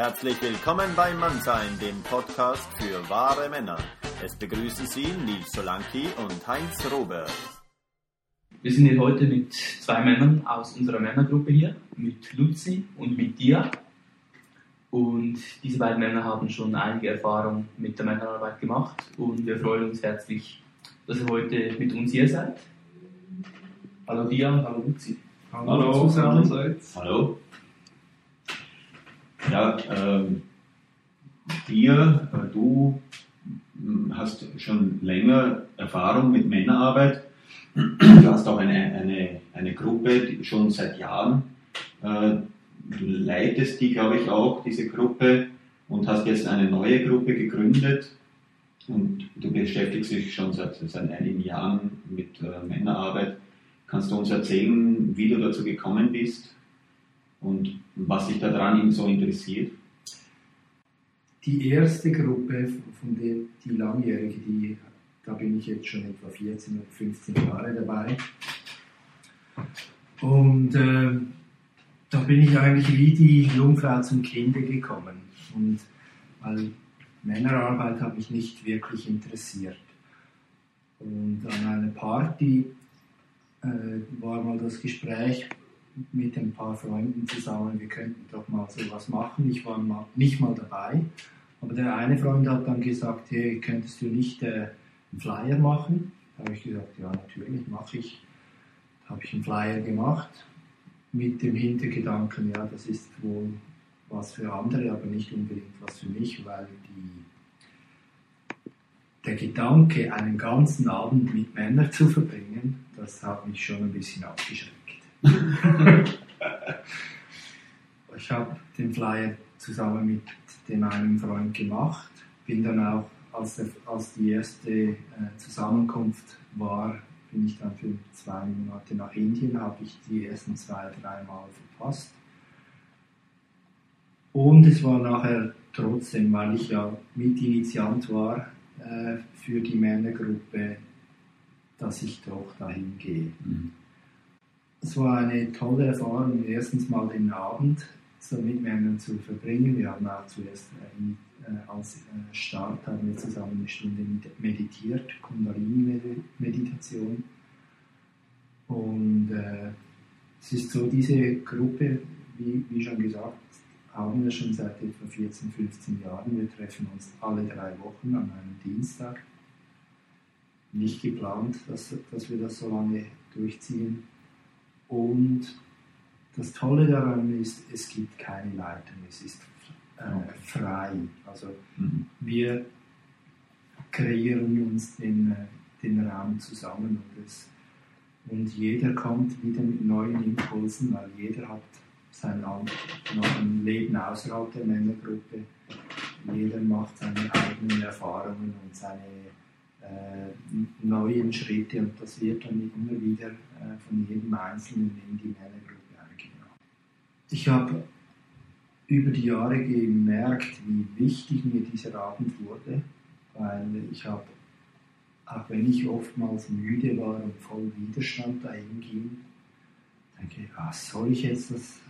Herzlich willkommen bei Mannsein, dem Podcast für wahre Männer. Es begrüßen Sie Nils Solanki und Heinz Robert. Wir sind hier heute mit zwei Männern aus unserer Männergruppe hier, mit Luzi und mit Dia. Und diese beiden Männer haben schon einige Erfahrungen mit der Männerarbeit gemacht und wir freuen uns herzlich, dass ihr heute mit uns hier seid. Hallo Dia und hallo Luzi. Hallo, Hallo zusammen. Hallo. Ja, ähm, dir, äh, du hm, hast schon länger Erfahrung mit Männerarbeit. Du hast auch eine, eine, eine Gruppe die schon seit Jahren. Äh, leitest die, glaube ich, auch, diese Gruppe, und hast jetzt eine neue Gruppe gegründet. Und du beschäftigst dich schon seit, seit einigen Jahren mit äh, Männerarbeit. Kannst du uns erzählen, wie du dazu gekommen bist und was dich daran so interessiert? Die erste Gruppe, von der die langjährige, die, da bin ich jetzt schon etwa 14 oder 15 Jahre dabei. Und äh, da bin ich eigentlich wie die Jungfrau zum Kinde gekommen. Und weil Männerarbeit hat mich nicht wirklich interessiert. Und an einer Party äh, war mal das Gespräch mit ein paar Freunden zusammen, wir könnten doch mal sowas machen. Ich war mal, nicht mal dabei, aber der eine Freund hat dann gesagt, hey, könntest du nicht äh, einen Flyer machen? Da habe ich gesagt, ja, natürlich mache ich. Da habe ich einen Flyer gemacht mit dem Hintergedanken, ja, das ist wohl was für andere, aber nicht unbedingt was für mich, weil die, der Gedanke, einen ganzen Abend mit Männern zu verbringen, das hat mich schon ein bisschen abgeschreckt. Ich habe den Flyer zusammen mit dem einen Freund gemacht, bin dann auch, als, der, als die erste äh, Zusammenkunft war, bin ich dann für zwei Monate nach Indien, habe ich die ersten zwei, drei Mal verpasst. Und es war nachher trotzdem, weil ich ja Mitinitiant war äh, für die Männergruppe, dass ich doch dahin gehe. Mhm. Es war eine tolle Erfahrung, erstens mal den Abend so Männern zu verbringen. Wir haben auch zuerst äh, als äh, Start haben wir zusammen eine Stunde meditiert, Kundalini-Meditation. Und äh, es ist so, diese Gruppe, wie, wie schon gesagt, haben wir schon seit etwa 14, 15 Jahren. Wir treffen uns alle drei Wochen an einem Dienstag. Nicht geplant, dass, dass wir das so lange durchziehen. Und das Tolle daran ist, es gibt keine Leitung, es ist äh, frei. Also mhm. wir kreieren uns den, äh, den Raum zusammen und, es, und jeder kommt wieder mit neuen Impulsen, weil jeder hat sein noch ein Leben außerhalb der Männergruppe. Jeder macht seine eigenen Erfahrungen und seine neuen Schritte und das wird dann immer wieder äh, von jedem Einzelnen in die Männergruppe eingebracht. Ich habe über die Jahre gemerkt, wie wichtig mir dieser Abend wurde, weil ich habe, auch wenn ich oftmals müde war und voll Widerstand dahin ging, denke, was soll ich jetzt das,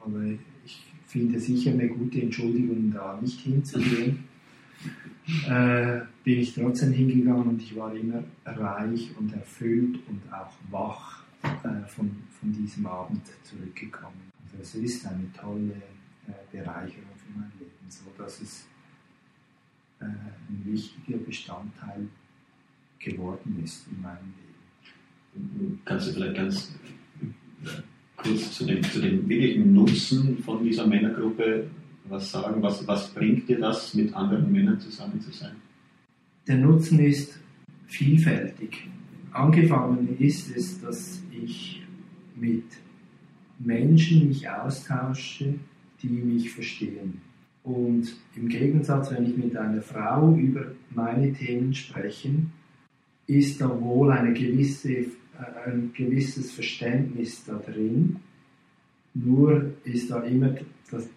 aber ich finde sicher eine gute Entschuldigung, da nicht hinzugehen äh, bin ich trotzdem hingegangen und ich war immer reich und erfüllt und auch wach äh, von, von diesem Abend zurückgekommen. Also es ist eine tolle äh, Bereicherung für mein Leben, so dass es äh, ein wichtiger Bestandteil geworden ist in meinem Leben. Kannst du vielleicht ganz äh, kurz zu dem, zu dem wirklichen Nutzen von dieser Männergruppe was sagen? Was, was bringt dir das, mit anderen Männern zusammen zu sein? Der Nutzen ist vielfältig. Angefangen ist es, dass ich mit Menschen mich austausche, die mich verstehen. Und im Gegensatz, wenn ich mit einer Frau über meine Themen spreche, ist da wohl eine gewisse, äh, ein gewisses Verständnis da drin. Nur ist da immer das,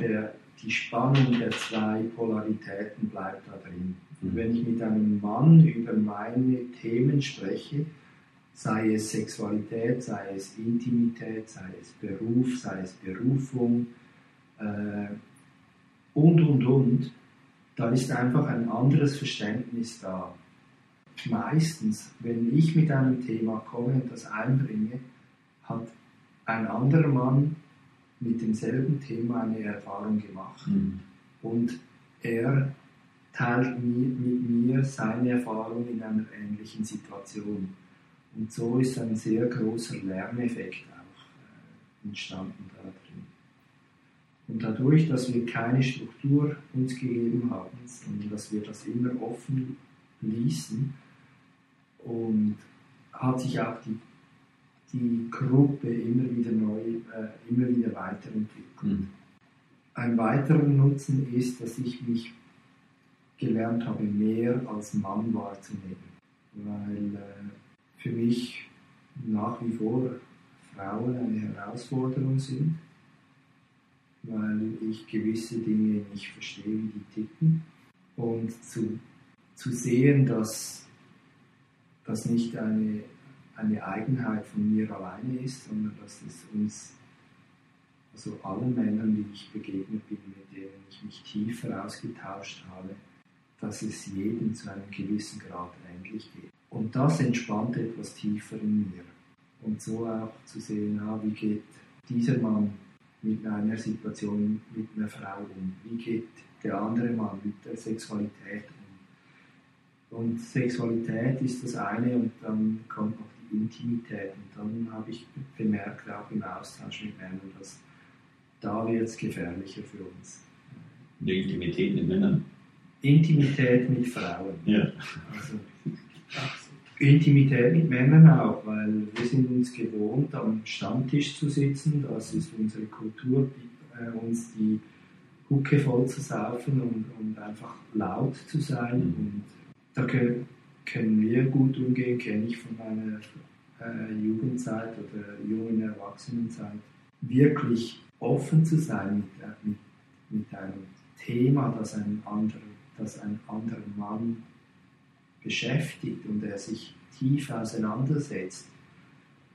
der, die Spannung der zwei Polaritäten bleibt da drin. Und mhm. wenn ich mit einem Mann über meine Themen spreche, sei es Sexualität, sei es Intimität, sei es Beruf, sei es Berufung, äh, und, und, und, da ist einfach ein anderes Verständnis da. Meistens, wenn ich mit einem Thema komme und das einbringe, hat ein anderer Mann mit demselben Thema eine Erfahrung gemacht. Mhm. Und er teilt mi- mit mir seine Erfahrung in einer ähnlichen Situation. Und so ist ein sehr großer Lerneffekt auch äh, entstanden da drin. Und dadurch, dass wir keine Struktur uns gegeben haben, sondern dass wir das immer offen ließen, und hat sich auch die, die Gruppe immer wieder neu, äh, immer wieder weiterentwickelt. Mhm. Ein weiterer Nutzen ist, dass ich mich gelernt habe, mehr als Mann wahrzunehmen. Weil äh, für mich nach wie vor Frauen eine Herausforderung sind, weil ich gewisse Dinge nicht verstehe, wie die ticken. Und zu, zu sehen, dass das nicht eine, eine Eigenheit von mir alleine ist, sondern dass es uns also allen Männern, die ich begegnet bin, mit denen ich mich tiefer ausgetauscht habe, dass es jedem zu einem gewissen Grad ähnlich geht. Und das entspannt etwas tiefer in mir. Und so auch zu sehen, ah, wie geht dieser Mann mit einer Situation mit einer Frau um? Wie geht der andere Mann mit der Sexualität um? Und Sexualität ist das eine und dann kommt noch die Intimität. Und dann habe ich bemerkt, auch im Austausch mit Männern, dass da wird es gefährlicher für uns. Die Intimität mit Männern. Intimität mit Frauen. Ja. Also, Intimität mit Männern auch, weil wir sind uns gewohnt, am Stammtisch zu sitzen. Das ist unsere Kultur, äh, uns die Hucke voll zu saufen und, und einfach laut zu sein. Mhm. Und da können, können wir gut umgehen, kenne ich von meiner äh, Jugendzeit oder jungen Erwachsenenzeit. Wirklich offen zu sein mit, äh, mit, mit einem Thema, das ein anderer, das ein anderer Mann beschäftigt und er sich tief auseinandersetzt,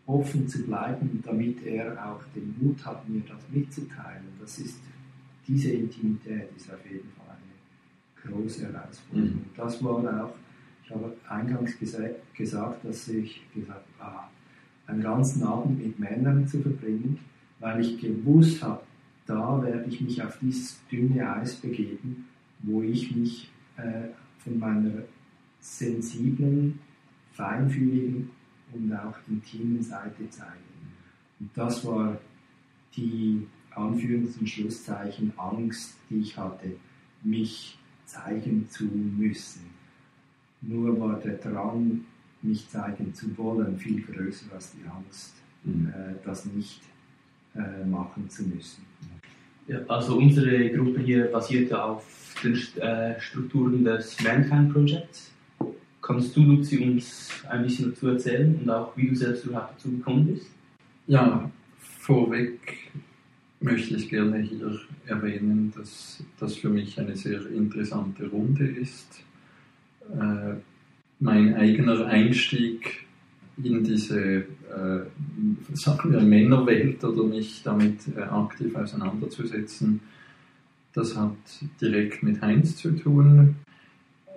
offen zu bleiben, damit er auch den Mut hat, mir das mitzuteilen. Das ist, diese Intimität ist auf jeden Fall eine große Herausforderung. Mhm. Das war auch, ich habe eingangs gesa gesagt, dass ich gesagt habe, ah, einen ganzen Abend mit Männern zu verbringen, weil ich gewusst habe, da werde ich mich auf dieses dünne Eis begeben, wo ich mich äh, von meiner sensiblen, feinfühligen und auch intimen Seite zeige. Und das war die Anführungs- und Schlusszeichen Angst, die ich hatte, mich zeigen zu müssen. Nur war der Drang, mich zeigen zu wollen, viel größer als die Angst, Mhm. äh, das nicht äh, machen zu müssen. Ja, also unsere Gruppe hier basiert ja auf den St- äh, Strukturen des Mankind Projects. Kannst du, Luzi, uns ein bisschen dazu erzählen und auch wie du selbst überhaupt dazu gekommen bist? Ja, vorweg möchte ich gerne hier erwähnen, dass das für mich eine sehr interessante Runde ist. Äh, mein eigener Einstieg in diese, äh, sagen wir, Männerwelt oder mich damit äh, aktiv auseinanderzusetzen, das hat direkt mit Heinz zu tun.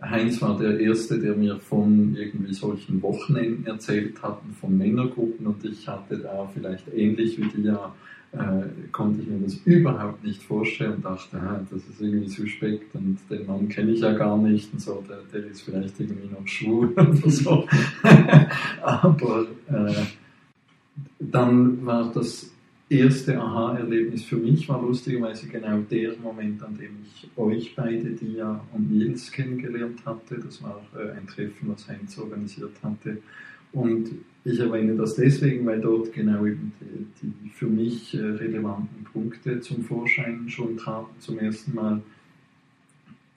Heinz war der Erste, der mir von irgendwie solchen Wochenenden erzählt hat, von Männergruppen und ich hatte da vielleicht ähnlich wie dir, äh, konnte ich mir das überhaupt nicht vorstellen und dachte, ah, das ist irgendwie suspekt und den Mann kenne ich ja gar nicht und so, der, der ist vielleicht irgendwie noch schwul oder so. Aber äh, dann war das erste Aha-Erlebnis für mich war lustigerweise genau der Moment, an dem ich euch beide, Dia und Nils, kennengelernt hatte. Das war äh, ein Treffen, was Heinz organisiert hatte. Und ich erwähne das deswegen, weil dort genau eben die, die für mich äh, relevanten Punkte zum Vorschein schon traten. Zum ersten Mal,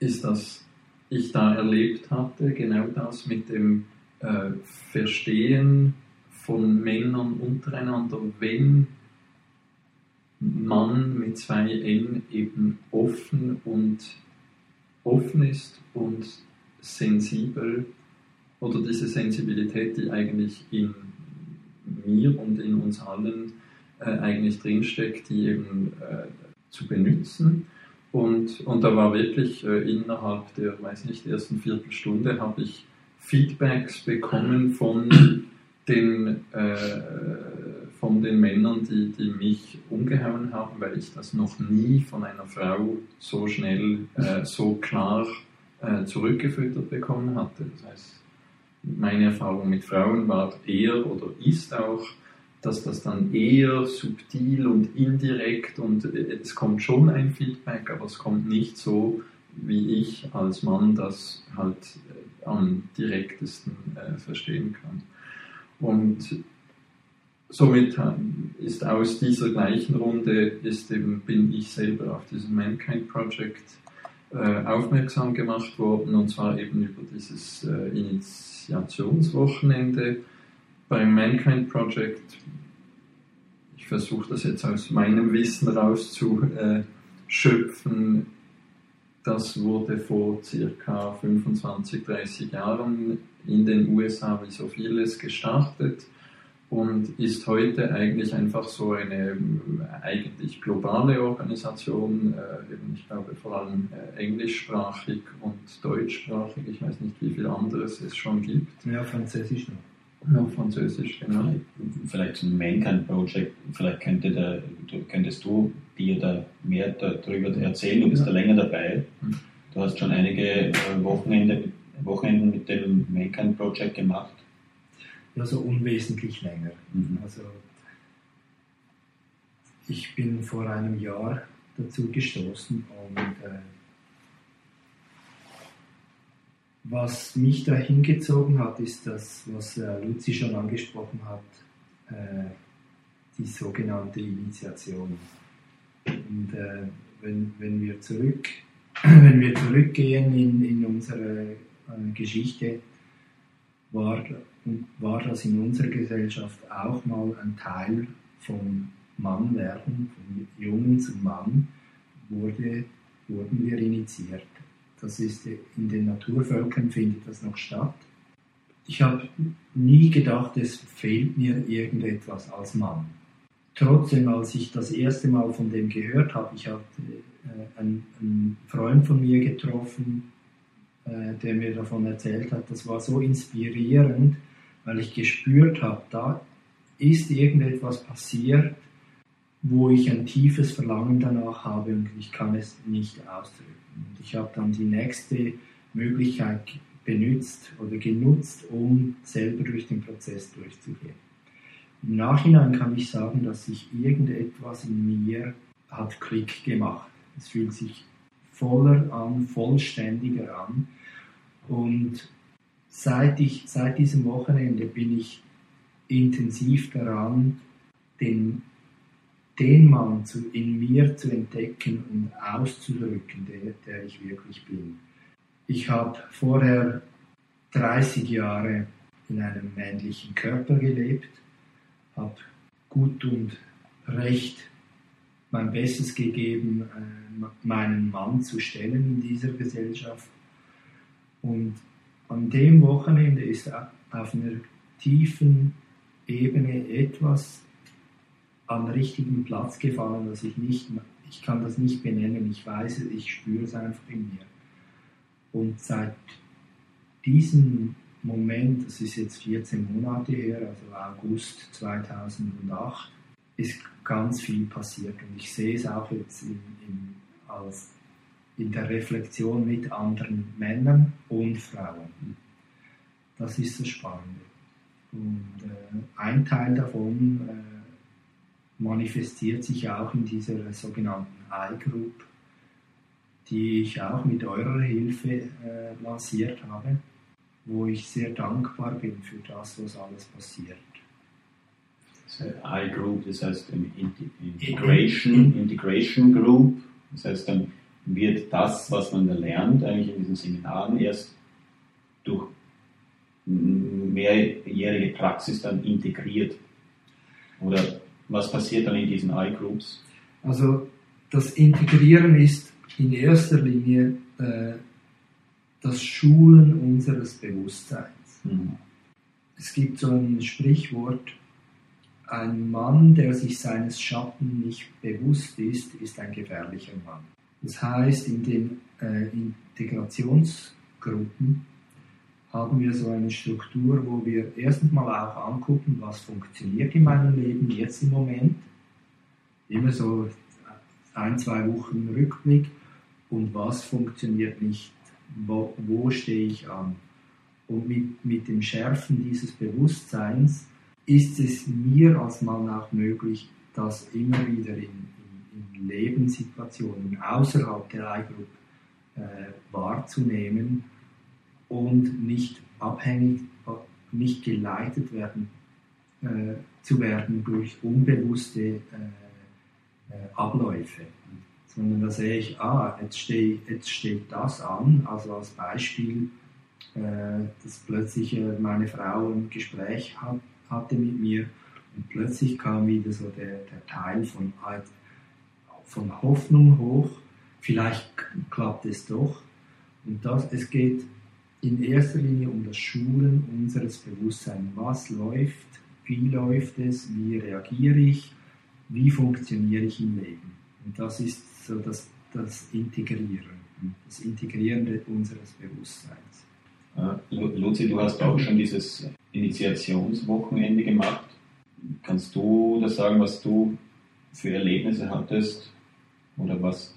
ist, dass ich da erlebt hatte, genau das mit dem äh, Verstehen von Männern untereinander, wenn Mann mit zwei N eben offen und offen ist und sensibel oder diese Sensibilität, die eigentlich in mir und in uns allen äh, eigentlich drinsteckt, die eben äh, zu benutzen Und, und da war wirklich äh, innerhalb der, weiß nicht, ersten Viertelstunde habe ich Feedbacks bekommen von den, äh, von den Männern, die, die mich umgehauen haben, weil ich das noch nie von einer Frau so schnell, äh, so klar äh, zurückgefüttert bekommen hatte. Das heißt, meine Erfahrung mit Frauen war eher oder ist auch, dass das dann eher subtil und indirekt und es kommt schon ein Feedback, aber es kommt nicht so, wie ich als Mann das halt äh, am direktesten äh, verstehen kann. Und somit ist aus dieser gleichen Runde ist eben, bin ich selber auf dieses Mankind Project äh, aufmerksam gemacht worden und zwar eben über dieses äh, Initiationswochenende beim Mankind Project, ich versuche das jetzt aus meinem Wissen rauszuschöpfen, das wurde vor circa 25, 30 Jahren in den USA wie so vieles gestartet und ist heute eigentlich einfach so eine eigentlich globale Organisation, äh, eben ich glaube vor allem äh, englischsprachig und deutschsprachig, ich weiß nicht wie viel anderes es schon gibt. Ja, Französisch noch. Ja, Französisch, genau. Vielleicht zum Mankind Project, vielleicht könnte der, könntest du dir da mehr darüber erzählen, du bist ja. da länger dabei. Mhm. Du hast schon einige äh, Wochenende, Wochenenden mit dem Mankind Project gemacht. Ja, so unwesentlich länger. Mhm. Also ich bin vor einem Jahr dazu gestoßen und äh, Was mich da hingezogen hat, ist das, was äh, Luzi schon angesprochen hat, äh, die sogenannte Initiation. Und äh, wenn, wenn, wir zurück, wenn wir zurückgehen in, in unsere äh, Geschichte, war, war das in unserer Gesellschaft auch mal ein Teil vom Mannwerden, vom Jungen zum Mann, wurde, wurden wir initiiert. Das ist in den Naturvölkern findet das noch statt. Ich habe nie gedacht, es fehlt mir irgendetwas als Mann. Trotzdem, als ich das erste Mal von dem gehört habe, ich habe äh, einen, einen, Freund von mir getroffen, äh, der mir davon erzählt hat, das war so inspirierend, weil ich gespürt habe, da ist irgendetwas passiert, wo ich ein tiefes Verlangen danach habe und ich kann es nicht ausdrücken. Und ich habe dann die nächste Möglichkeit benutzt oder genutzt, um selber durch den Prozess durchzugehen. Im Nachhinein kann ich sagen, dass sich irgendetwas in mir hat Klick gemacht. Es fühlt sich voller an, vollständiger an. Und seit, ich, seit diesem Wochenende bin ich intensiv daran, den den Mann zu, in mir zu entdecken und auszudrücken, der, der ich wirklich bin. Ich habe vorher 30 Jahre in einem männlichen Körper gelebt, habe gut und recht mein Bestes gegeben, äh, meinen Mann zu stellen in dieser Gesellschaft. Und an dem Wochenende ist auf einer tiefen Ebene etwas am richtigen Platz gefallen, dass ich nicht, ich kann das nicht benennen, ich weiß es, ich spüre es einfach in mir. Und seit diesem Moment, das ist jetzt 14 Monate her, also August 2008, ist ganz viel passiert und ich sehe es auch jetzt in, in, als in der Reflexion mit anderen Männern und Frauen. Das ist das Spannende. Und äh, ein Teil davon äh, manifestiert sich auch in dieser sogenannten I-Group, die ich auch mit eurer Hilfe äh, lanciert habe, wo ich sehr dankbar bin für das, was alles passiert. I-Group, das heißt Integration, Integration Group, das heißt dann wird das, was man da lernt, eigentlich in diesen Seminaren erst durch mehrjährige Praxis dann integriert. Oder was passiert dann in diesen I-Groups? Also das Integrieren ist in erster Linie äh, das Schulen unseres Bewusstseins. Mhm. Es gibt so ein Sprichwort, ein Mann, der sich seines Schatten nicht bewusst ist, ist ein gefährlicher Mann. Das heißt, in den äh, Integrationsgruppen haben wir so eine Struktur, wo wir erstens mal auch angucken, was funktioniert in meinem Leben jetzt im Moment. Immer so ein, zwei Wochen Rückblick und was funktioniert nicht, wo, wo stehe ich an. Und mit, mit dem Schärfen dieses Bewusstseins ist es mir als Mann auch möglich, das immer wieder in Lebenssituationen außerhalb der iGroup äh, wahrzunehmen und nicht abhängig, nicht geleitet werden, äh, zu werden durch unbewusste äh, äh, Abläufe. Sondern da sehe ich, ah, jetzt, steh, jetzt steht das an, also als Beispiel, äh, dass plötzlich äh, meine Frau ein Gespräch hat, hatte mit mir und plötzlich kam wieder so der, der Teil von, von Hoffnung hoch, vielleicht klappt es doch. Und das, es geht in erster Linie um das Schulen unseres Bewusstseins. Was läuft, wie läuft es, wie reagiere ich, wie funktioniere ich im Leben. Und das ist so das, das Integrieren, das Integrieren unseres Bewusstseins. Äh, Luzi, du hast auch schon dieses Initiationswochenende gemacht. Kannst du das sagen, was du für Erlebnisse hattest oder was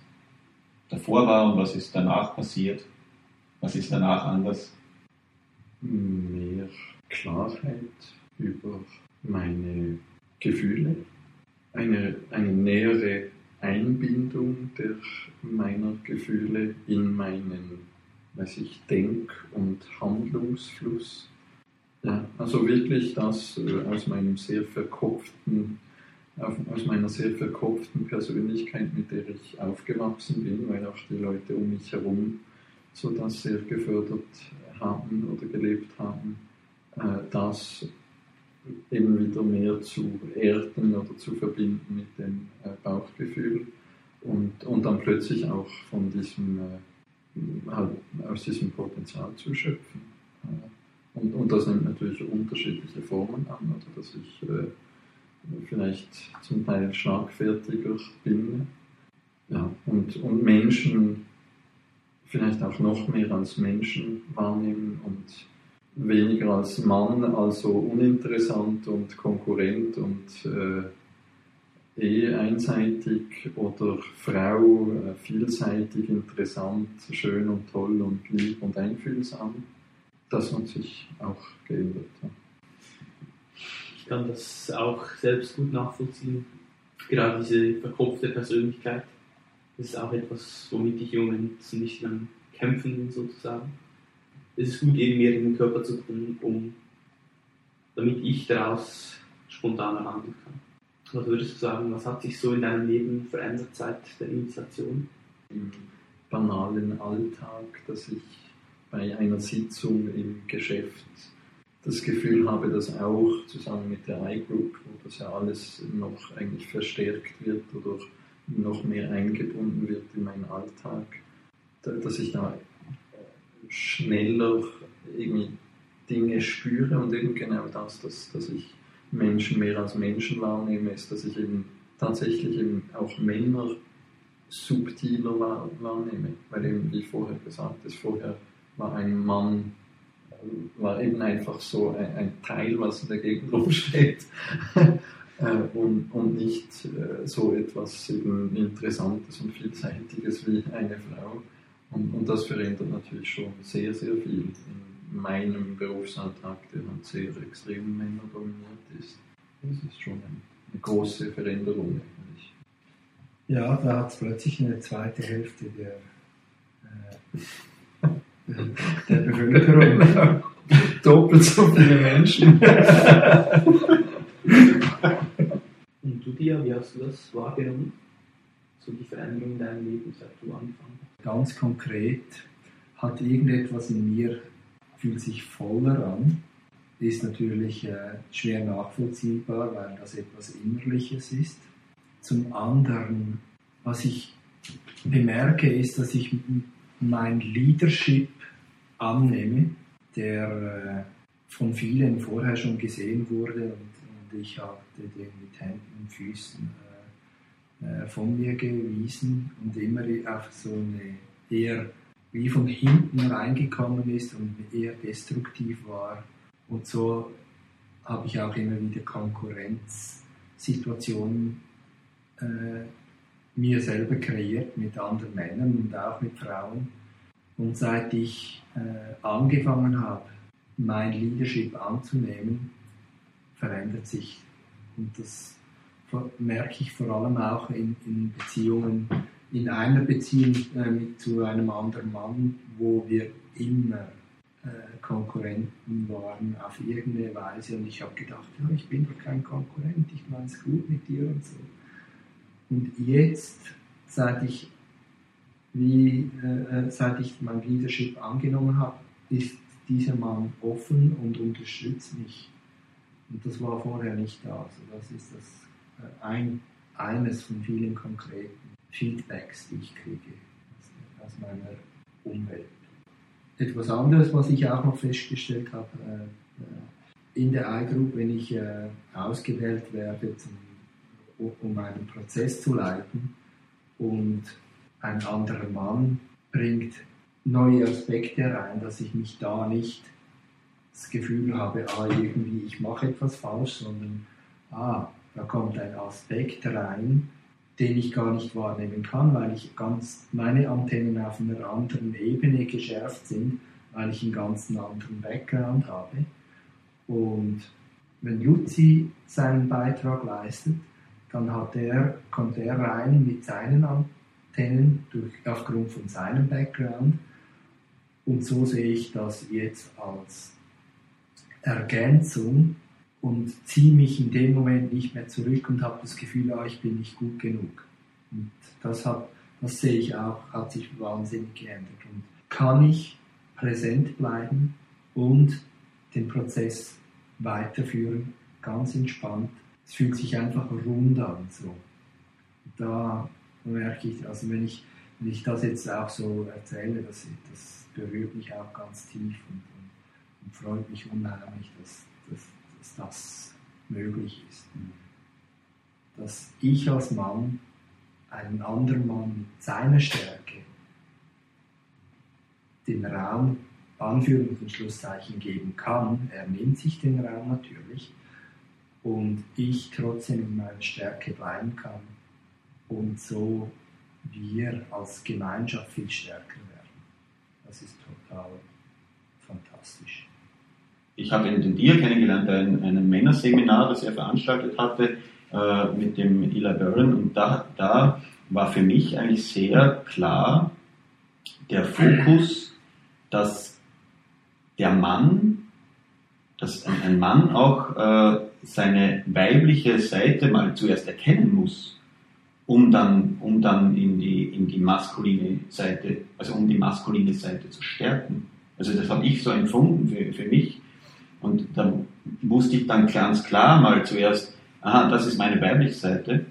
davor war und was ist danach passiert? Was ist danach anders? Mehr Klarheit über meine Gefühle, eine, eine nähere Einbindung der meiner Gefühle in meinen weiß ich, Denk- und Handlungsfluss. Ja, also wirklich das äh, aus meinem sehr verkopften, aus meiner sehr verkopften Persönlichkeit, mit der ich aufgewachsen bin, weil auch die Leute um mich herum so das sehr gefördert haben oder gelebt haben, äh, das eben wieder mehr zu erden oder zu verbinden mit dem äh, Bauchgefühl und, und dann plötzlich auch von diesem, äh, halt aus diesem Potenzial zu schöpfen. Und, und das nimmt natürlich unterschiedliche Formen an, also dass ich vielleicht zum Teil schlagfertiger bin ja, und, und Menschen vielleicht auch noch mehr als Menschen wahrnehmen und weniger als Mann, also uninteressant und Konkurrent und äh, eh einseitig oder Frau äh, vielseitig, interessant, schön und toll und lieb und einfühlsam. Das hat sich auch geändert. Ja. Ich kann das auch selbst gut nachvollziehen. Gerade diese verkopfte Persönlichkeit ist auch etwas, womit ich im Moment ein bisschen kämpfen bin, sozusagen es ist gut, eben mehr in den Körper zu kommen, um, damit ich daraus spontaner handeln kann. Was würdest du sagen, was hat sich so in deinem Leben verändert seit der Initiation? Im banalen Alltag, dass ich bei einer Sitzung im Geschäft das Gefühl habe, dass auch zusammen mit der iGroup, wo das ja alles noch eigentlich verstärkt wird oder noch mehr eingebunden wird in meinen Alltag, dass ich da schneller irgendwie Dinge spüre und eben genau das, dass, dass ich Menschen mehr als Menschen wahrnehme, ist, dass ich eben tatsächlich eben auch Männer subtiler wahr, wahrnehme. Weil eben, wie vorher gesagt ist, vorher war ein Mann war eben einfach so ein, ein Teil, was in der Gegend rumsteht äh, und, und nicht äh, so etwas eben Interessantes und Vielseitiges wie eine Frau. Und, und das verändert natürlich schon sehr, sehr viel in meinem Berufsalltag, der halt sehr extrem männerdominiert ist. Das ist schon eine, eine große Veränderung eigentlich. Ja, da hat es plötzlich eine zweite Hälfte der, äh, der Bevölkerung. Doppelt so viele Menschen. Und du, Dia, wie hast du das wahrgenommen? So die Veränderung in deinem Leben, seit du angefangen hast? ganz konkret hat irgendetwas in mir, fühlt sich voller an, ist natürlich äh, schwer nachvollziehbar, weil das etwas Innerliches ist. Zum anderen, was ich bemerke, ist, dass ich mein Leadership annehme, der äh, von vielen vorher schon gesehen wurde und, und ich hatte den mit Händen und Füßen äh, von mir gewiesen und immer auf so eine eher wie von hinten reingekommen ist und eher destruktiv war. Und so habe ich auch immer wieder Konkurrenzsituationen äh, mir selber kreiert mit anderen Männern und auch mit Frauen. Und seit ich äh, angefangen habe, mein Leadership anzunehmen, verändert sich. Und das merke ich vor allem auch in, in Beziehungen, in einer Beziehung äh, zu einem anderen Mann, wo wir immer äh, Konkurrenten waren auf irgendeine Weise. Und ich habe gedacht, ja, ich bin doch kein Konkurrent, ich meine es gut mit dir und so. Und jetzt, seit ich, wie, äh, seit ich mein Leadership angenommen habe, ist dieser Mann offen und unterstützt mich. Und das war vorher nicht da. Also das ist das, äh, ein, eines von vielen konkreten Feedbacks, die ich kriege aus, aus meiner Umwelt. Etwas anderes, was ich auch noch festgestellt habe, äh, äh in der iGroup, wenn ich äh, ausgewählt werde zum um einen Prozess zu leiten und ein anderer Mann bringt neue Aspekte rein, dass ich mich da nicht das Gefühl habe, ah, irgendwie ich mache etwas falsch, sondern ah, da kommt ein Aspekt rein, den ich gar nicht wahrnehmen kann, weil ich ganz meine Antennen auf einer anderen Ebene geschärft sind, weil ich einen ganz anderen Background habe. Und wenn Luzi seinen Beitrag leistet, dann hat er, kommt er rein mit seinen Antennen durch, aufgrund von seinem Background. Und so sehe ich das jetzt als Ergänzung und ziehe mich in dem Moment nicht mehr zurück und habe das Gefühl, ah, ich bin nicht gut genug. Und das, hat, das sehe ich auch, hat sich wahnsinnig geändert. Und kann ich präsent bleiben und den Prozess weiterführen, ganz entspannt es fühlt sich einfach rund an. So. Da merke ich, also wenn ich, wenn ich das jetzt auch so erzähle, das, das berührt mich auch ganz tief und, und, und freut mich unheimlich, dass, dass, dass das möglich ist. Dass ich als Mann einen anderen Mann mit seiner Stärke den Raum Anführungs- und Schlusszeichen geben kann. Er nimmt sich den Raum natürlich, und ich trotzdem in meiner Stärke bleiben kann und so wir als Gemeinschaft viel stärker werden. Das ist total fantastisch. Ich habe den Dir kennengelernt bei einem, Männerseminar, das er veranstaltet hatte äh, mit dem Eli Byrne und da, da war für mich eigentlich sehr klar der Fokus, dass der Mann, dass ein, Mann auch äh, seine weibliche Seite mal zuerst erkennen muss, um dann, um dann in, die, in die maskuline Seite, also um die maskuline Seite zu stärken. Also das habe ich so empfunden für, für mich. Und da wusste ich dann ganz klar mal zuerst, aha, das ist meine weibliche Seite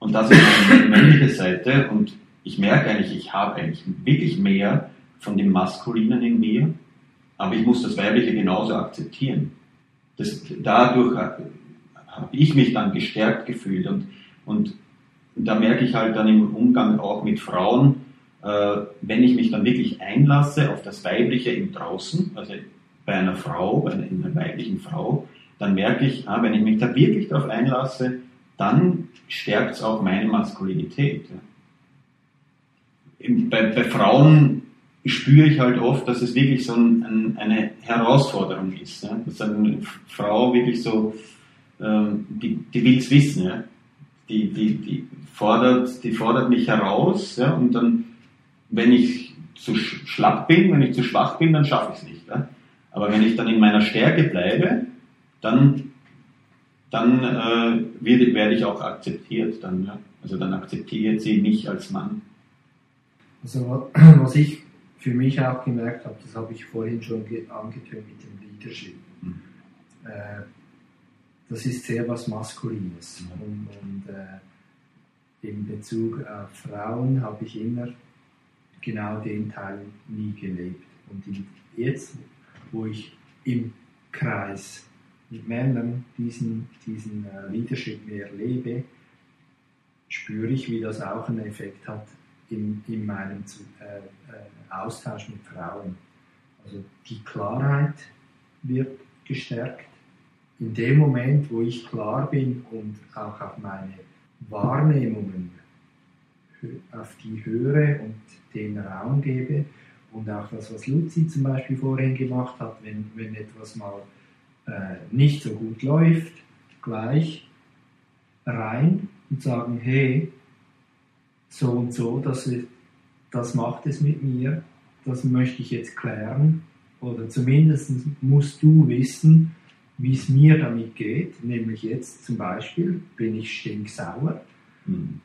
und das ist meine männliche Seite und ich merke eigentlich, ich habe eigentlich wirklich mehr von dem Maskulinen in mir, aber ich muss das Weibliche genauso akzeptieren das, dadurch habe ich mich dann gestärkt gefühlt und, und da merke ich halt dann im Umgang auch mit Frauen, äh, wenn ich mich dann wirklich einlasse auf das Weibliche im Draußen, also bei einer Frau, bei einer, einer weiblichen Frau, dann merke ich, ah, wenn ich mich da wirklich darauf einlasse, dann stärkt es auch meine Maskulinität. Bei, bei Frauen spüre ich halt oft, dass es wirklich so ein, ein, eine Herausforderung ist. Ja? Dass eine Frau wirklich so, ähm, die, die will es wissen, ja? Die, die, die, fordert, die fordert mich heraus ja? und dann, wenn ich zu schlapp bin, wenn ich zu schwach bin, dann schaffe ich es nicht. Ja? Aber wenn ich dann in meiner Stärke bleibe, dann, dann äh, werde, werde ich auch akzeptiert. Dann, ja? Also dann akzeptiert sie mich als Mann. Also was ich für mich auch gemerkt habe, das habe ich vorhin schon angetönt mit dem Leadership. Mhm. Äh, das ist sehr was Maskulines. Und, und äh, in Bezug auf Frauen habe ich immer genau den Teil nie gelebt. Und jetzt, wo ich im Kreis mit Männern diesen, diesen äh, Leadership mehr lebe, spüre ich, wie das auch einen Effekt hat in, in meinem äh, äh, Austausch mit Frauen. Also die Klarheit wird gestärkt. In dem Moment, wo ich klar bin und auch auf meine Wahrnehmungen auf die höre und den Raum gebe und auch das, was Luzi zum Beispiel vorhin gemacht hat, wenn, wenn etwas mal äh, nicht so gut läuft, gleich rein und sagen, hey, so und so, das, das macht es mit mir, das möchte ich jetzt klären. Oder zumindest musst du wissen, wie es mir damit geht. Nämlich jetzt zum Beispiel bin ich stinksauer. Mhm.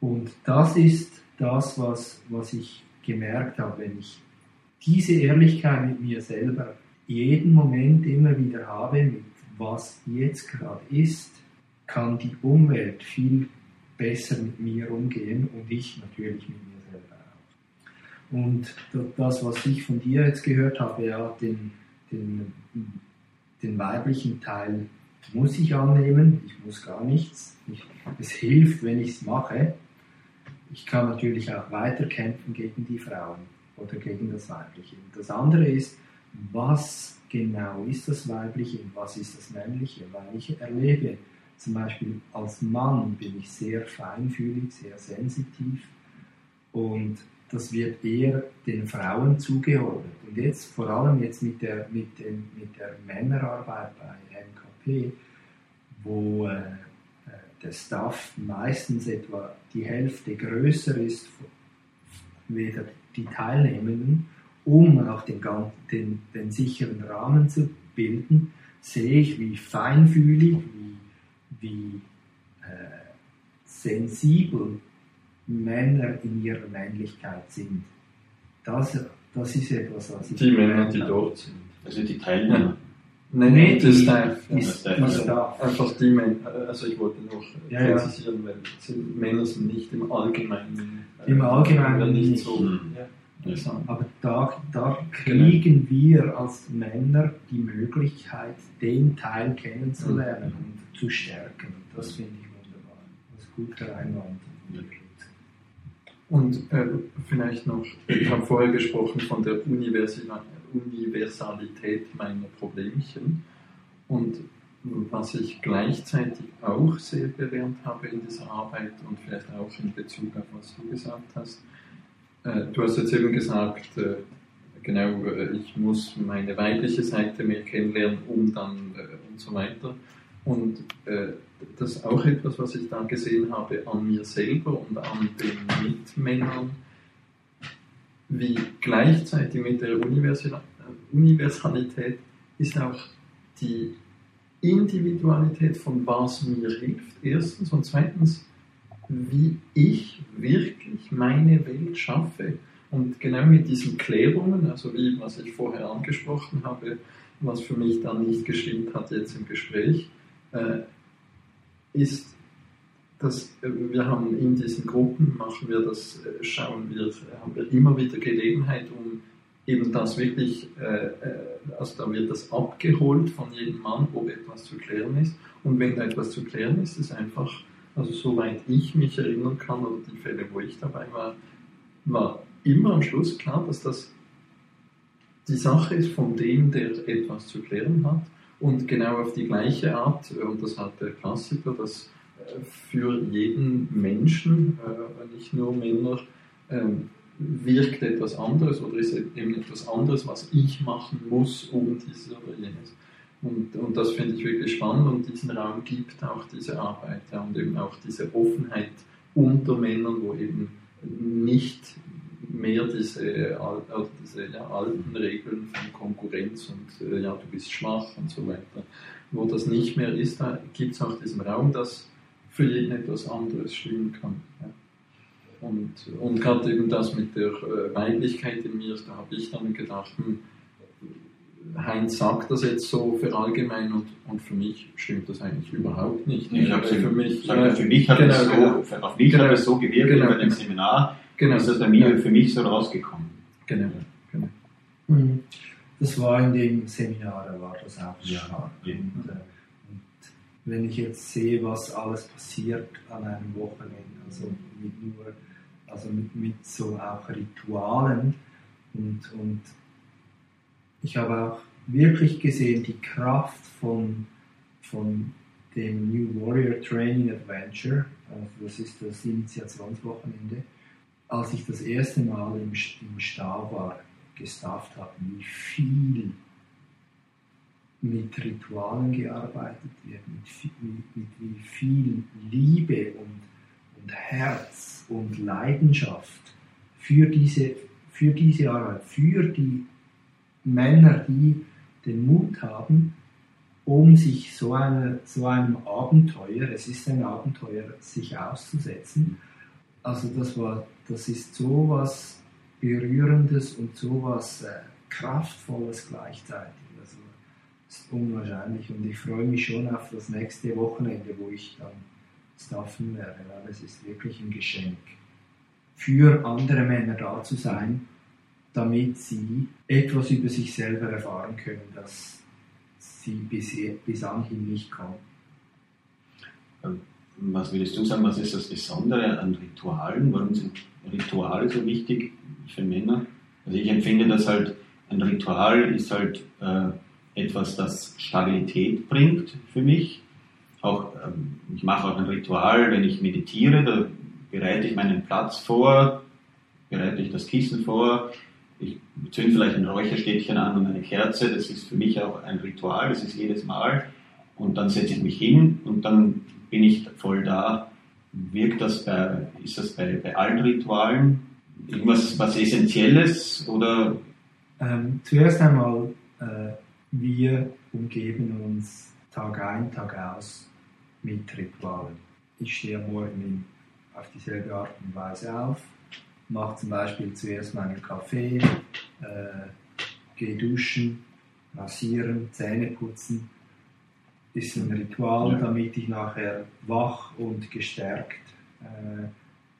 Und das ist das, was, was ich gemerkt habe, wenn ich diese Ehrlichkeit mit mir selber jeden Moment immer wieder habe, mit was jetzt gerade ist, kann die Umwelt viel besser mit mir umgehen und ich natürlich mit mir selber auch. Und das, was ich von dir jetzt gehört habe, ja, den, den, den weiblichen Teil muss ich annehmen, ich muss gar nichts. Ich, es hilft, wenn ich es mache. Ich kann natürlich auch weiter kämpfen gegen die Frauen oder gegen das Weibliche. Das andere ist, was genau ist das Weibliche und was ist das Männliche? Weil ich erlebe, zum Beispiel als Mann bin ich sehr feinfühlig, sehr sensitiv und das wird eher den Frauen zugeordnet. Und jetzt, vor allem jetzt mit der, mit dem, mit der Männerarbeit bei MKP, wo äh, der Staff meistens etwa die Hälfte größer ist, weder die Teilnehmenden, um auch den, den, den sicheren Rahmen zu bilden, sehe ich, wie feinfühlig, wie wie äh, sensibel Männer in ihrer Männlichkeit sind. Das, das ist etwas, was ich. Die Männer, die dort sind. Also die Teilnehmer. Nein, Nein die, Staff. Die, die Staff. Einfach die Männer. Also ich wollte noch ja, präzisieren, weil Männer sind nicht im Allgemeinen. Äh, Im Allgemeinen nicht, nicht so. Mhm. Ja. Aber da, da kriegen genau. wir als Männer die Möglichkeit, den Teil kennenzulernen mhm. und zu stärken. Und das finde ich wunderbar. Das ist guter Einwand. Und äh, vielleicht noch, ich habe vorher gesprochen von der Universalität meiner Problemchen. Und was ich gleichzeitig auch sehr bewährt habe in dieser Arbeit und vielleicht auch in Bezug auf was du gesagt hast, äh, du hast jetzt eben gesagt, äh, genau, äh, ich muss meine weibliche Seite mehr kennenlernen, um dann und so weiter. Und das ist auch etwas, was ich da gesehen habe an mir selber und an den Mitmännern, wie gleichzeitig mit der Universalität ist auch die Individualität von was mir hilft, erstens, und zweitens, wie ich wirklich meine Welt schaffe. Und genau mit diesen Klärungen, also wie was ich vorher angesprochen habe, was für mich dann nicht gestimmt hat jetzt im Gespräch, äh, ist, dass äh, wir haben in diesen Gruppen, machen wir das, äh, schauen wir, haben wir immer wieder Gelegenheit, um eben das wirklich, äh, äh, also da wird das abgeholt von jedem Mann, ob etwas zu klären ist. Und wenn da etwas zu klären ist, ist einfach also soweit ich mich erinnern kann, oder die Fälle, wo ich dabei war, war immer am Schluss klar, dass das die Sache ist von dem, der etwas zu klären hat. Und genau auf die gleiche Art, und das hat der Klassiker, dass äh, für jeden Menschen, äh, nicht nur Männer, ähm, wirkt etwas anderes oder ist eben etwas anderes, was ich machen muss, um dieses oder jenes. Und, und das finde ich wirklich spannend und diesen Raum gibt auch diese Arbeit ja, und eben auch diese Offenheit unter Männern, wo eben nicht mehr diese, also diese ja, alten Regeln von Konkurrenz und äh, ja, du bist schwach und so weiter, wo das nicht mehr ist, da gibt es auch diesen Raum, dass für jeden etwas anderes stimmen kann. Ja. Und, und gerade eben das mit der äh, Weiblichkeit in mir, da habe ich dann gedacht, hm, Heinz sagt das jetzt so für allgemein und, und für mich stimmt das eigentlich überhaupt nicht. Ich habe für mich, äh, für mich hat genau, es so, genau. auf mich genau, hat es so gewirkt genau, über dem Seminar, genau, ist das bei mir ja. für mich so rausgekommen. Genau, genau. Mhm. Das war in dem Seminar, da war das auch ja. stark. Und, äh, und wenn ich jetzt sehe, was alles passiert an einem Wochenende, also mit nur, also mit, mit so auch Ritualen und, und ich habe auch wirklich gesehen die Kraft von, von dem New Warrior Training Adventure, also das ist das Initiationswochenende, als ich das erste Mal im, im Stab war, gestafft habe, wie viel mit Ritualen gearbeitet wird, mit, mit, mit wie viel Liebe und, und Herz und Leidenschaft für diese, für diese Arbeit, für die Männer, die den Mut haben, um sich so, eine, so einem Abenteuer, es ist ein Abenteuer, sich auszusetzen. Also das, war, das ist so was Berührendes und so was äh, Kraftvolles gleichzeitig. Also das ist unwahrscheinlich und ich freue mich schon auf das nächste Wochenende, wo ich dann staffen werde, weil es ist wirklich ein Geschenk für andere Männer da zu sein damit sie etwas über sich selber erfahren können, das sie bis, bis anhin nicht konnten. Was würdest du sagen, was ist das Besondere an Ritualen? Warum sind Rituale so wichtig für Männer? Also ich empfinde das halt, ein Ritual ist halt äh, etwas, das Stabilität bringt für mich. Auch, ähm, ich mache auch ein Ritual, wenn ich meditiere, da bereite ich meinen Platz vor, bereite ich das Kissen vor, ich zünde vielleicht ein Räucherstäbchen an und eine Kerze, das ist für mich auch ein Ritual, das ist jedes Mal. Und dann setze ich mich hin und dann bin ich voll da. Wirkt das bei, ist das bei, bei allen Ritualen irgendwas was Essentielles oder? Ähm, zuerst einmal, äh, wir umgeben uns Tag ein, Tag aus mit Ritualen. Ich stehe Morgen auf dieselbe Art und Weise auf, mache zum Beispiel zuerst meinen Kaffee, äh, gehe duschen, rasieren, Zähne putzen. Ist ein Ritual, ja. damit ich nachher wach und gestärkt äh,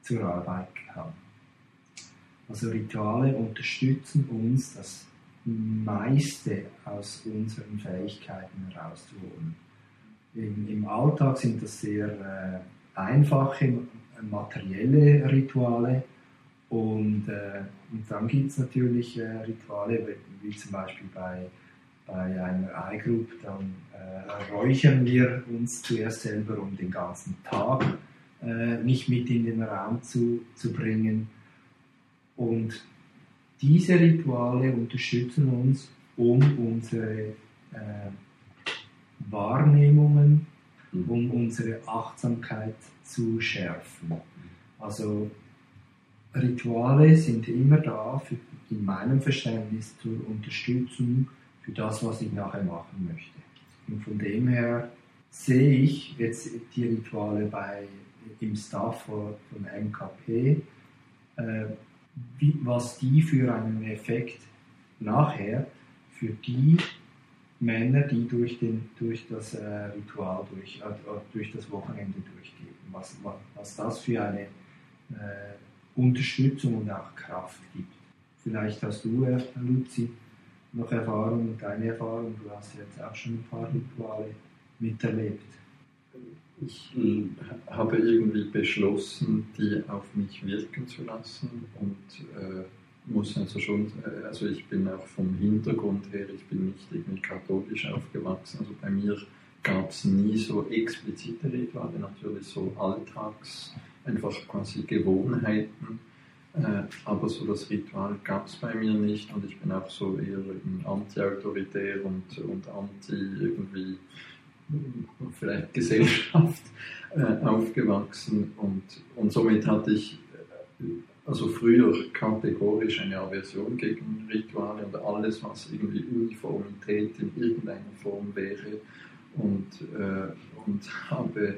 zur Arbeit kann. Also Rituale unterstützen uns, das meiste aus unseren Fähigkeiten herauszuholen. Im, Im, Alltag sind das sehr äh, einfache materielle Rituale, und, äh, und dann gibt es natürlich äh, Rituale, wie, wie, zum Beispiel bei, bei einer iGroup, dann äh, räuchern wir uns zuerst selber, um den ganzen Tag äh, nicht mit in den Raum zu, zu bringen. Und diese Rituale unterstützen uns, um unsere äh, Wahrnehmungen, um unsere Achtsamkeit zu schärfen. Also Rituale sind immer da, für, in meinem Verständnis, zur Unterstützung für das, was ich nachher machen möchte. Und von dem her sehe ich jetzt die Rituale bei, im Staff von, MKP, äh, wie, was die für einen Effekt nachher für die Männer, die durch, den, durch das äh, Ritual, durch, äh, durch das Wochenende durchgehen, was, was das für eine äh, Unterstützung und auch Kraft gibt. Vielleicht hast du, äh, Luzi, noch Erfahrung deine Erfahrung. Du hast jetzt auch schon ein paar Rituale miterlebt. Ich äh, habe irgendwie beschlossen, die auf mich wirken zu lassen und äh, muss also schon, äh, also ich bin auch vom Hintergrund her, ich bin nicht irgendwie katholisch aufgewachsen, also bei mir gab es nie so explizite Rituale, natürlich so Alltags- einfach quasi Gewohnheiten. Äh, aber so das Ritual gab es bei mir nicht und ich bin auch so eher anti-autoritär und, und anti irgendwie vielleicht Gesellschaft äh, aufgewachsen und, und somit hatte ich äh, also früher kategorisch eine Aversion gegen Rituale und alles, was irgendwie Uniformität in irgendeiner Form wäre und, äh, und habe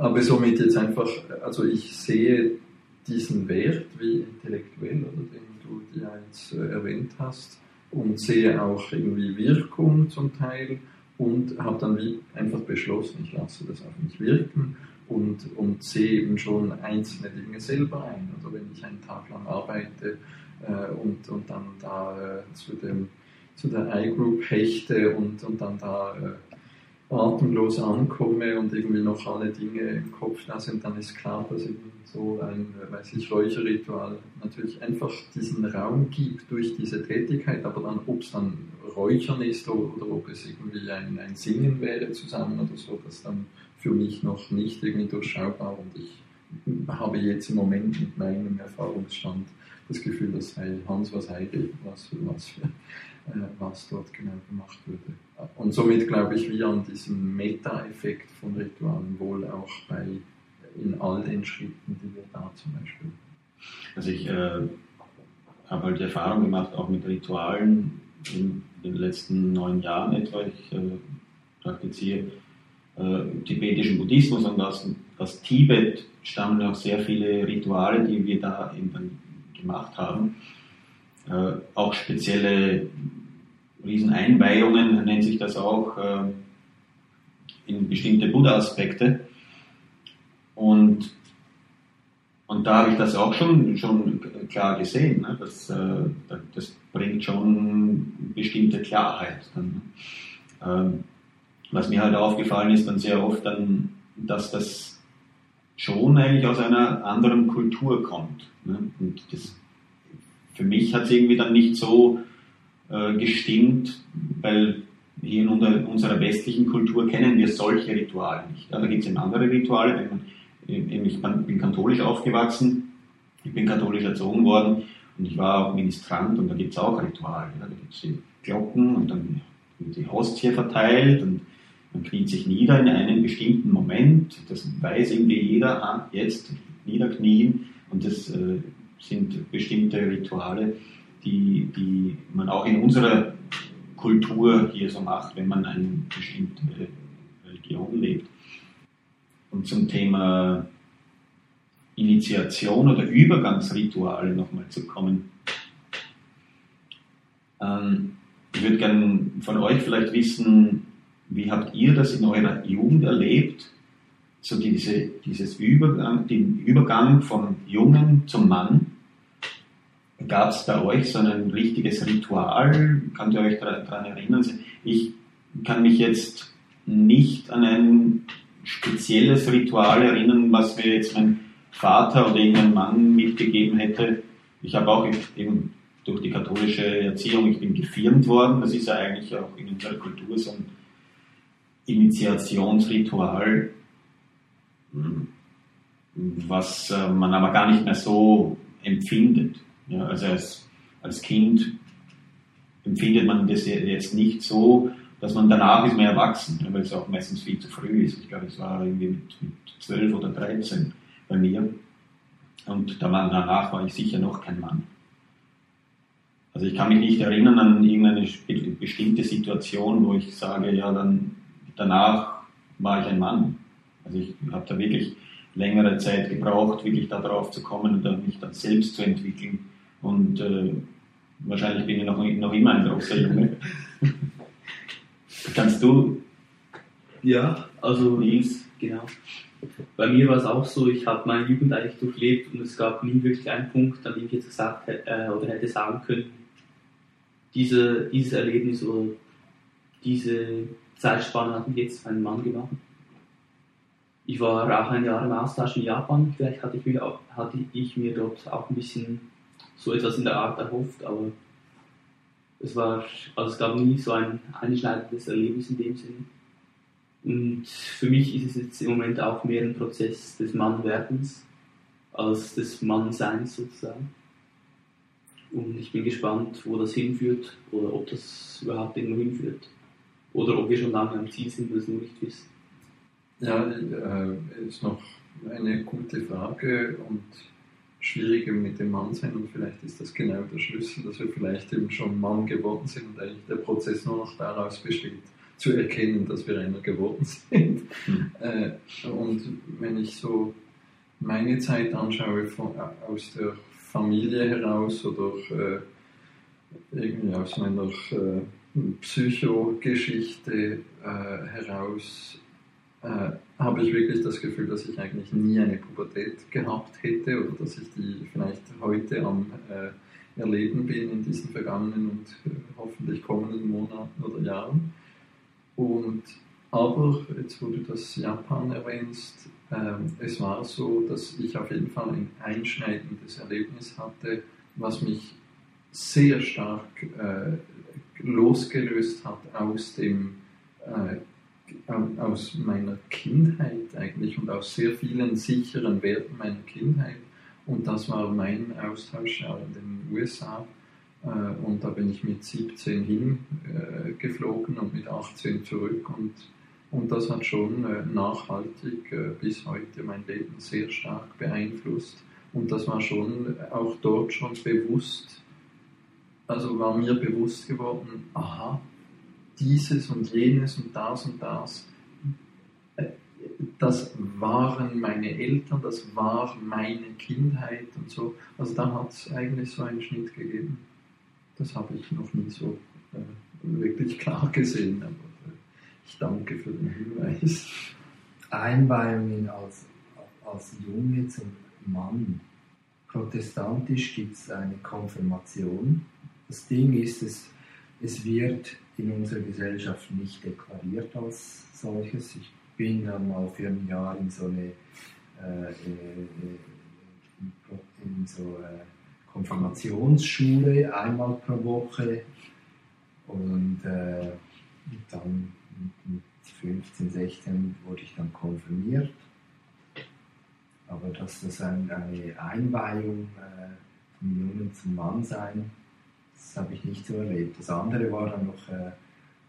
aber somit jetzt einfach, also ich sehe diesen Wert wie intellektuell, oder den du dir jetzt äh, erwähnt hast, und sehe auch irgendwie Wirkung zum Teil und habe dann wie einfach beschlossen, ich lasse das auf mich wirken und, und sehe eben schon einzelne Dinge selber ein. Also wenn ich einen Tag lang arbeite äh, und, und dann da äh, zu, dem, zu der iGroup hechte und, und dann da äh, atemlos ankomme und irgendwie noch alle Dinge im Kopf da sind, dann ist klar, dass eben so ein, weiß ich, Räucherritual natürlich einfach diesen Raum gibt durch diese Tätigkeit, aber dann, ob es dann Räuchern ist oder, oder ob es irgendwie ein, ein Singen wäre zusammen oder so, das dann für mich noch nicht irgendwie durchschaubar und ich habe jetzt im Moment mit meinem Erfahrungsstand das Gefühl, das sei Hans was Heide, was, was, äh, was dort genau gemacht würde. Und somit glaube ich, wie an diesem Meta-Effekt von Ritualen wohl auch bei in all den Schritten, die wir da zum Beispiel. Also ich äh, habe halt die Erfahrung gemacht, auch mit Ritualen in den letzten neun Jahren etwa. Ich äh, praktiziere äh, tibetischen Buddhismus und aus, aus Tibet stammen auch sehr viele Rituale, die wir da eben gemacht haben. Äh, auch spezielle Rieseneinweihungen nennt sich das auch äh, in bestimmte Buddha-Aspekte. Und, und da habe ich das auch schon, schon klar gesehen. Ne? Das, äh, das bringt schon bestimmte Klarheit. Dann, ähm, was mir halt aufgefallen ist dann sehr oft dann, dass das schon eigentlich aus einer anderen Kultur kommt. Ne? Und das, für mich hat es irgendwie dann nicht so äh, gestimmt, weil hier in unserer westlichen Kultur kennen wir solche Rituale nicht. Da gibt es eben andere Rituale. Ich bin katholisch aufgewachsen, ich bin katholisch erzogen worden und ich war auch Ministrant und da gibt es auch Rituale. Da gibt es die Glocken und dann wird die Hostie verteilt und man kniet sich nieder in einem bestimmten Moment. Das weiß irgendwie jeder, ah, jetzt niederknien und das äh, sind bestimmte Rituale, die, die man auch in unserer Kultur hier so macht, wenn man eine bestimmte Religion lebt. Und zum Thema Initiation oder Übergangsrituale nochmal zu kommen. Ähm, ich würde gerne von euch vielleicht wissen, wie habt ihr das in eurer Jugend erlebt? So diese, dieses Übergang, den Übergang vom Jungen zum Mann. Gab es bei euch so ein richtiges Ritual? Könnt ihr euch daran erinnern? Ich kann mich jetzt nicht an ein spezielles Ritual erinnern, was mir jetzt mein Vater oder irgendein Mann mitgegeben hätte. Ich habe auch eben durch die katholische Erziehung, ich bin gefirmt worden. Das ist ja eigentlich auch in unserer Kultur so ein Initiationsritual, hm, was äh, man aber gar nicht mehr so empfindet. Ja, also als, als Kind empfindet man das jetzt nicht so, dass man danach ist mehr erwachsen, weil es auch meistens viel zu früh ist. Ich glaube, es war irgendwie mit, mit 12 oder 13 bei mir. Und danach war ich sicher noch kein Mann. Also ich kann mich nicht erinnern an irgendeine bestimmte Situation, wo ich sage, ja, dann danach war ich ein Mann. Also ich habe da wirklich längere Zeit gebraucht, wirklich darauf zu kommen und dann mich dann selbst zu entwickeln. Und äh, wahrscheinlich bin ich noch, noch immer ein großer Junge. Kannst du? Ja, also Nils, genau. Bei mir war es auch so, ich habe meine Jugend eigentlich durchlebt und es gab nie wirklich einen Punkt, an dem ich jetzt gesagt äh, oder hätte sagen können, diese, dieses Erlebnis oder diese Zeitspanne hat mich jetzt einen Mann gemacht. Ich war auch ein Jahr im Austausch in Japan, vielleicht hatte ich, mir, auch, hatte ich mir dort auch ein bisschen so etwas in der Art erhofft, aber es war, also es gab nie so ein einschneidendes Erlebnis in dem Sinne. Und für mich ist es jetzt im Moment auch mehr ein Prozess des Mannwerdens als des Mannseins sozusagen. Und ich bin gespannt, wo das hinführt oder ob das überhaupt irgendwo hinführt. Oder ob wir schon lange am Ziel sind und es nur nicht wissen. Ja, äh, ist noch eine gute Frage und schwierige mit dem Mannsein und vielleicht ist das genau der Schlüssel, dass wir vielleicht eben schon Mann geworden sind und eigentlich der Prozess nur noch daraus besteht, zu erkennen, dass wir einer geworden sind. Mhm. Äh, und wenn ich so meine Zeit anschaue von, aus der Familie heraus oder äh, irgendwie aus meiner äh, Psychogeschichte äh, heraus äh, habe ich wirklich das Gefühl, dass ich eigentlich nie eine Pubertät gehabt hätte oder dass ich die vielleicht heute am äh, Erleben bin in diesen vergangenen und äh, hoffentlich kommenden Monaten oder Jahren. Und Aber jetzt, wo du das Japan erwähnst, ähm, es war so, dass ich auf jeden Fall ein einschneidendes Erlebnis hatte, was mich sehr stark äh, losgelöst hat aus dem äh, aus meiner Kindheit eigentlich und aus sehr vielen sicheren Werten meiner Kindheit. Und das war mein Austausch in den USA. Äh, und da bin ich mit 17 hingeflogen äh, und mit 18 zurück. Und, und das hat schon äh, nachhaltig bis heute mein Leben sehr stark beeinflusst. Und das war schon auch dort schon bewusst, also war mir bewusst geworden, aha, dieses und jenes und das und das, das waren meine Eltern, das war meine Kindheit und so. Also da hat es eigentlich so einen Schnitt gegeben. Das habe ich noch nie so äh, wirklich klar gesehen, aber äh, ich danke für den Hinweis. Einweihungen als, als Junge zum Mann. Protestantisch gibt es eine Konfirmation. Das Ding ist, es, es wird in unserer Gesellschaft nicht deklariert als solches. Ich bin dann mal für ein Jahr in so eine äh, äh in, so eine Konfirmationsschule einmal pro Woche und äh, dann mit 15, 16 wurde ich dann konfirmiert. Aber dass das eine Einweihung äh, vom Jungen zum Mann sein, das habe ich nicht so erlebt. Das andere war dann noch äh,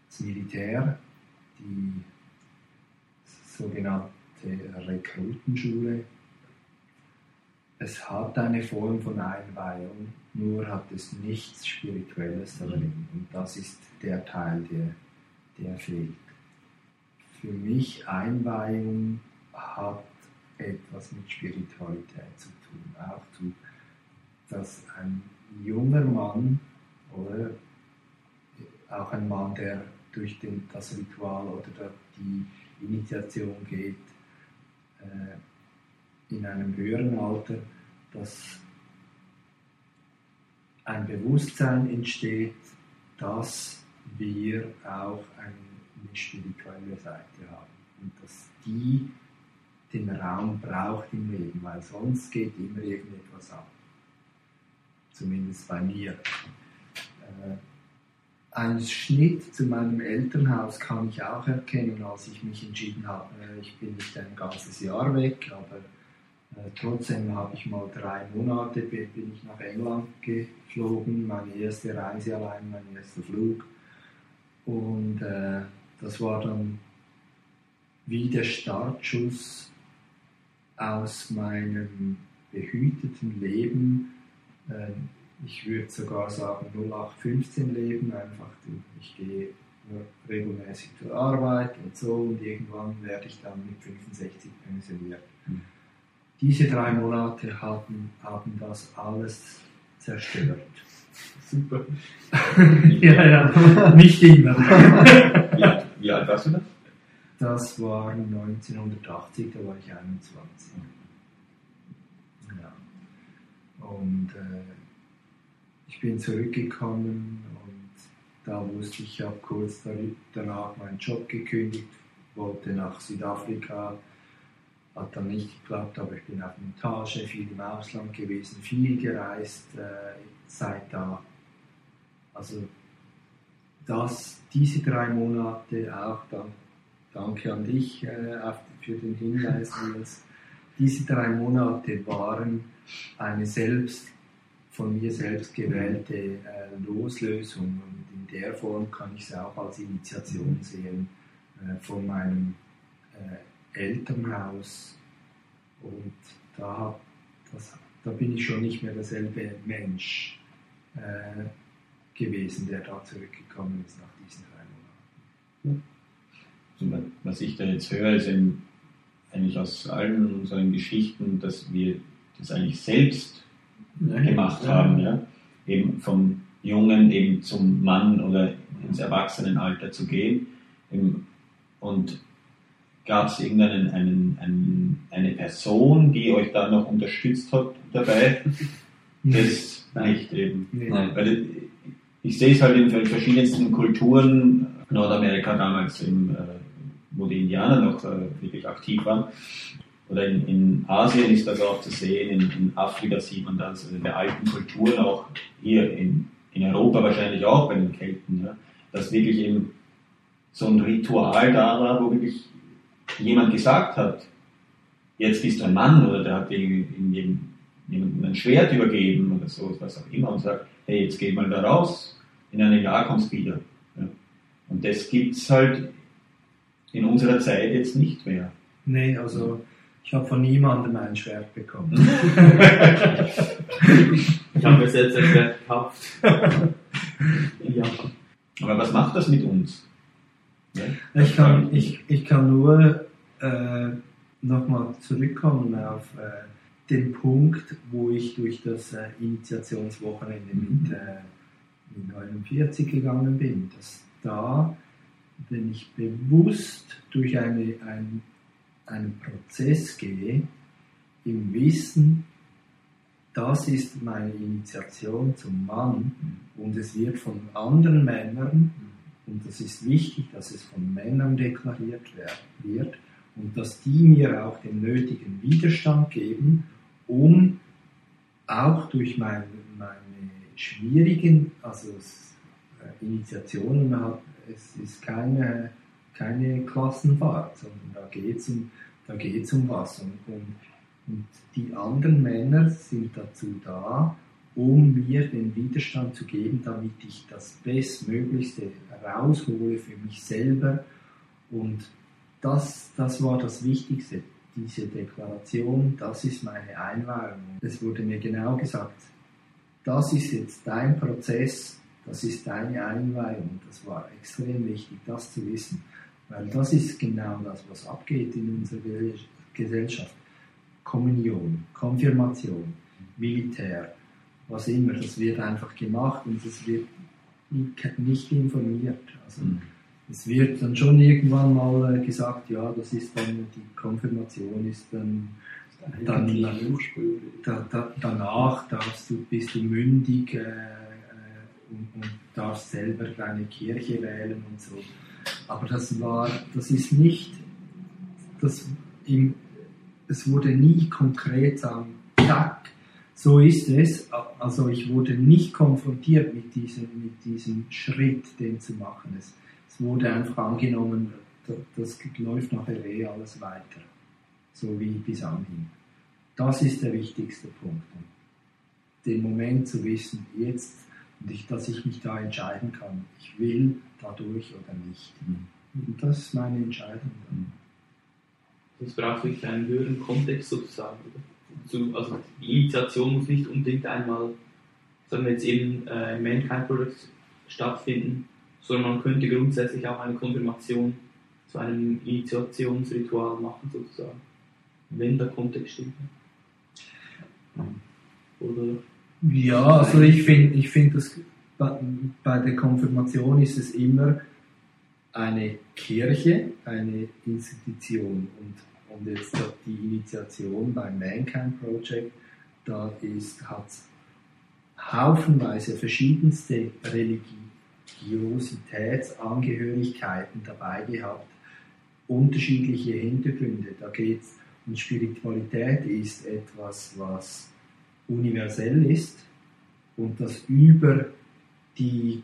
das Militär, die sogenannte Rekrutenschule. Es hat eine Form von Einweihung, nur hat es nichts Spirituelles darin. Und das ist der Teil, der, der fehlt. Für mich Einweihung hat etwas mit Spiritualität zu tun. Auch zu, dass ein junger Mann oder auch ein Mann, der durch den, das Ritual oder die Initiation geht, äh, in einem höheren Alter, dass ein Bewusstsein entsteht, dass wir auch eine spirituelle Seite haben und dass die den Raum braucht im Leben, weil sonst geht immer irgendetwas ab. Zumindest bei mir. Äh, ein Schnitt zu meinem Elternhaus kann ich auch erkennen, als ich mich entschieden habe, äh, ich bin nicht ein ganzes Jahr weg, aber äh, trotzdem habe ich mal drei Monate, bin ich nach England geflogen, meine erste Reise allein, mein erster Flug. Und äh, das war dann wie der Startschuss aus meinem behüteten Leben. Äh, ich würde sogar sagen 0815 leben, einfach ich gehe regelmäßig zur Arbeit und so und irgendwann werde ich dann mit 65 pensioniert. Mhm. Diese drei Monate haben, haben das alles zerstört. Super. ja, ja, nicht immer. wie, wie alt warst du da? Das war 1980, da war ich 21. Ja. Und äh, ich bin zurückgekommen und da wusste ich, ich habe kurz danach meinen Job gekündigt, wollte nach Südafrika, hat dann nicht geklappt, aber ich bin auf Montage, viel im Ausland gewesen, viel gereist äh, seit da. Also das, diese drei Monate auch, dann, danke an dich äh, für den Hinweis, Nils, diese drei Monate waren eine selbst von mir selbst gewählte äh, Loslösung. Und in der Form kann ich es auch als Initiation sehen äh, von meinem äh, Elternhaus. Und da, das, da bin ich schon nicht mehr derselbe Mensch äh, gewesen, der da zurückgekommen ist nach diesen drei Monaten. Also, was ich da jetzt höre, ist eigentlich aus allen unseren Geschichten, dass wir das eigentlich selbst gemacht haben. Ja? Eben vom Jungen eben zum Mann oder ins Erwachsenenalter zu gehen. Und gab es irgendeinen einen, einen, eine Person, die euch da noch unterstützt hat dabei? Das nicht eben. Nein. Weil ich sehe es halt in verschiedensten Kulturen, Nordamerika damals im, äh, wo die Indianer noch äh, wirklich aktiv waren. Oder in, in, Asien ist das auch zu sehen, in, in, Afrika sieht man das, also in der alten Kultur auch hier in, in Europa wahrscheinlich auch bei den Kelten, ja, dass wirklich eben so ein Ritual da war, wo wirklich jemand gesagt hat, jetzt bist du ein Mann oder der hat jemandem ein Schwert übergeben oder so, was auch immer und sagt, hey, jetzt geh mal da raus, in einem Jahr kommst du wieder. Ja. Und das gibt es halt in unserer Zeit jetzt nicht mehr. Nee, also ich habe von niemandem ein Schwert bekommen. ich habe mir selbst ein Schwert gekauft. ja. Aber was macht das mit uns? Ja? Ich, kann, ich, ich kann nur äh, nochmal zurückkommen auf äh, den Punkt, wo ich durch das äh, Initiationswochenende mit, mhm. äh, mit 49 gegangen bin, dass da, wenn ich bewusst durch eine, ein, einen Prozess gehe, im Wissen, das ist meine Initiation zum Mann und es wird von anderen Männern, und das ist wichtig, dass es von Männern deklariert wird, und dass die mir auch den nötigen Widerstand geben, um auch durch meine, meine schwierigen also äh, Initiationen, es ist keine, keine Klassenfahrt, sondern da geht es um, um was. Und, und, und die anderen Männer sind dazu da, um mir den Widerstand zu geben, damit ich das Bestmöglichste raushole für mich selber. Und das, das war das Wichtigste diese Deklaration, das ist meine Einweihung. Es wurde mir genau gesagt, das ist jetzt dein Prozess, das ist deine Einweihung. Das war extrem wichtig, das zu wissen, weil das ist genau das, was abgeht in unserer Gesellschaft. Kommunion, Konfirmation, Militär, was immer, das wird einfach gemacht und es wird nicht informiert. Also, mhm es wird dann schon irgendwann mal äh, gesagt, ja, das ist dann, die Konfirmation ist dann, dann da, da, danach darfst du, bist du mündig äh, äh, und, und, darfst selber deine Kirche wählen und so. Aber das war, das ist nicht, das im, es wurde nie konkret sagen, zack, so ist es. Also ich wurde nicht konfrontiert mit diesem, mit diesem Schritt, den zu machen. Es, wurde einfach angenommen, das läuft nachher eh alles weiter, so wie bis anhin. Das ist der wichtigste Punkt. Den Moment zu wissen, jetzt, dass ich mich da entscheiden kann, ich will dadurch oder nicht. Und das ist meine Entscheidung. Das braucht wirklich einen höheren Kontext sozusagen. Also die Initiation muss nicht unbedingt einmal, sagen wir jetzt eben äh, im Mankind Project stattfinden, sondern man könnte grundsätzlich auch eine Konfirmation zu einem Initiationsritual machen, sozusagen, wenn der Kontext stimmt. Oder ja, also ich finde, ich find, dass bei der Konfirmation ist es immer eine Kirche, eine Institution und, und jetzt die Initiation beim Mankind Project, da hat es haufenweise verschiedenste Religiositätsangehörigkeiten dabei gehabt, unterschiedliche Hintergründe. Da geht es und Spiritualität ist etwas, was universell ist und das über die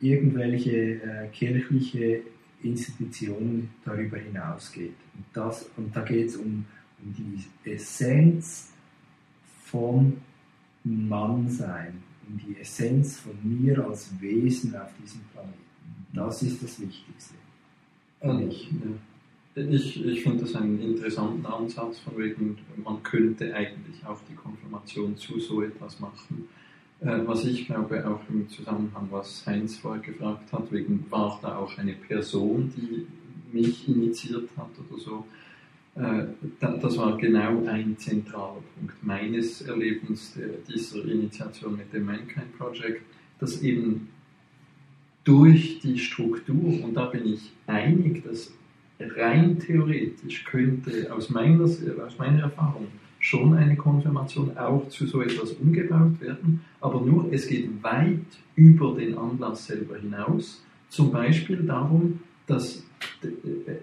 irgendwelche äh, kirchliche Institutionen darüber hinausgeht. Und, das, und da geht es um, um die Essenz vom Mannsein, um die Essenz von mir als Wesen auf diesem Planeten. Das ist das Wichtigste. Ich, ich, ich finde das einen interessanten Ansatz, von wegen, man könnte eigentlich auch die Konfirmation zu so etwas machen. Äh, was ich glaube, auch im Zusammenhang, was Heinz vorher gefragt hat, wegen, war da auch eine Person, die mich initiiert hat oder so. Äh, das war genau ein zentraler Punkt meines Erlebens dieser Initiation mit dem Mankind Project, dass eben durch die Struktur, und da bin ich einig, dass rein theoretisch könnte aus meiner, aus meiner Erfahrung schon eine Konfirmation auch zu so etwas umgebaut werden, aber nur es geht weit über den Anlass selber hinaus, zum Beispiel darum, dass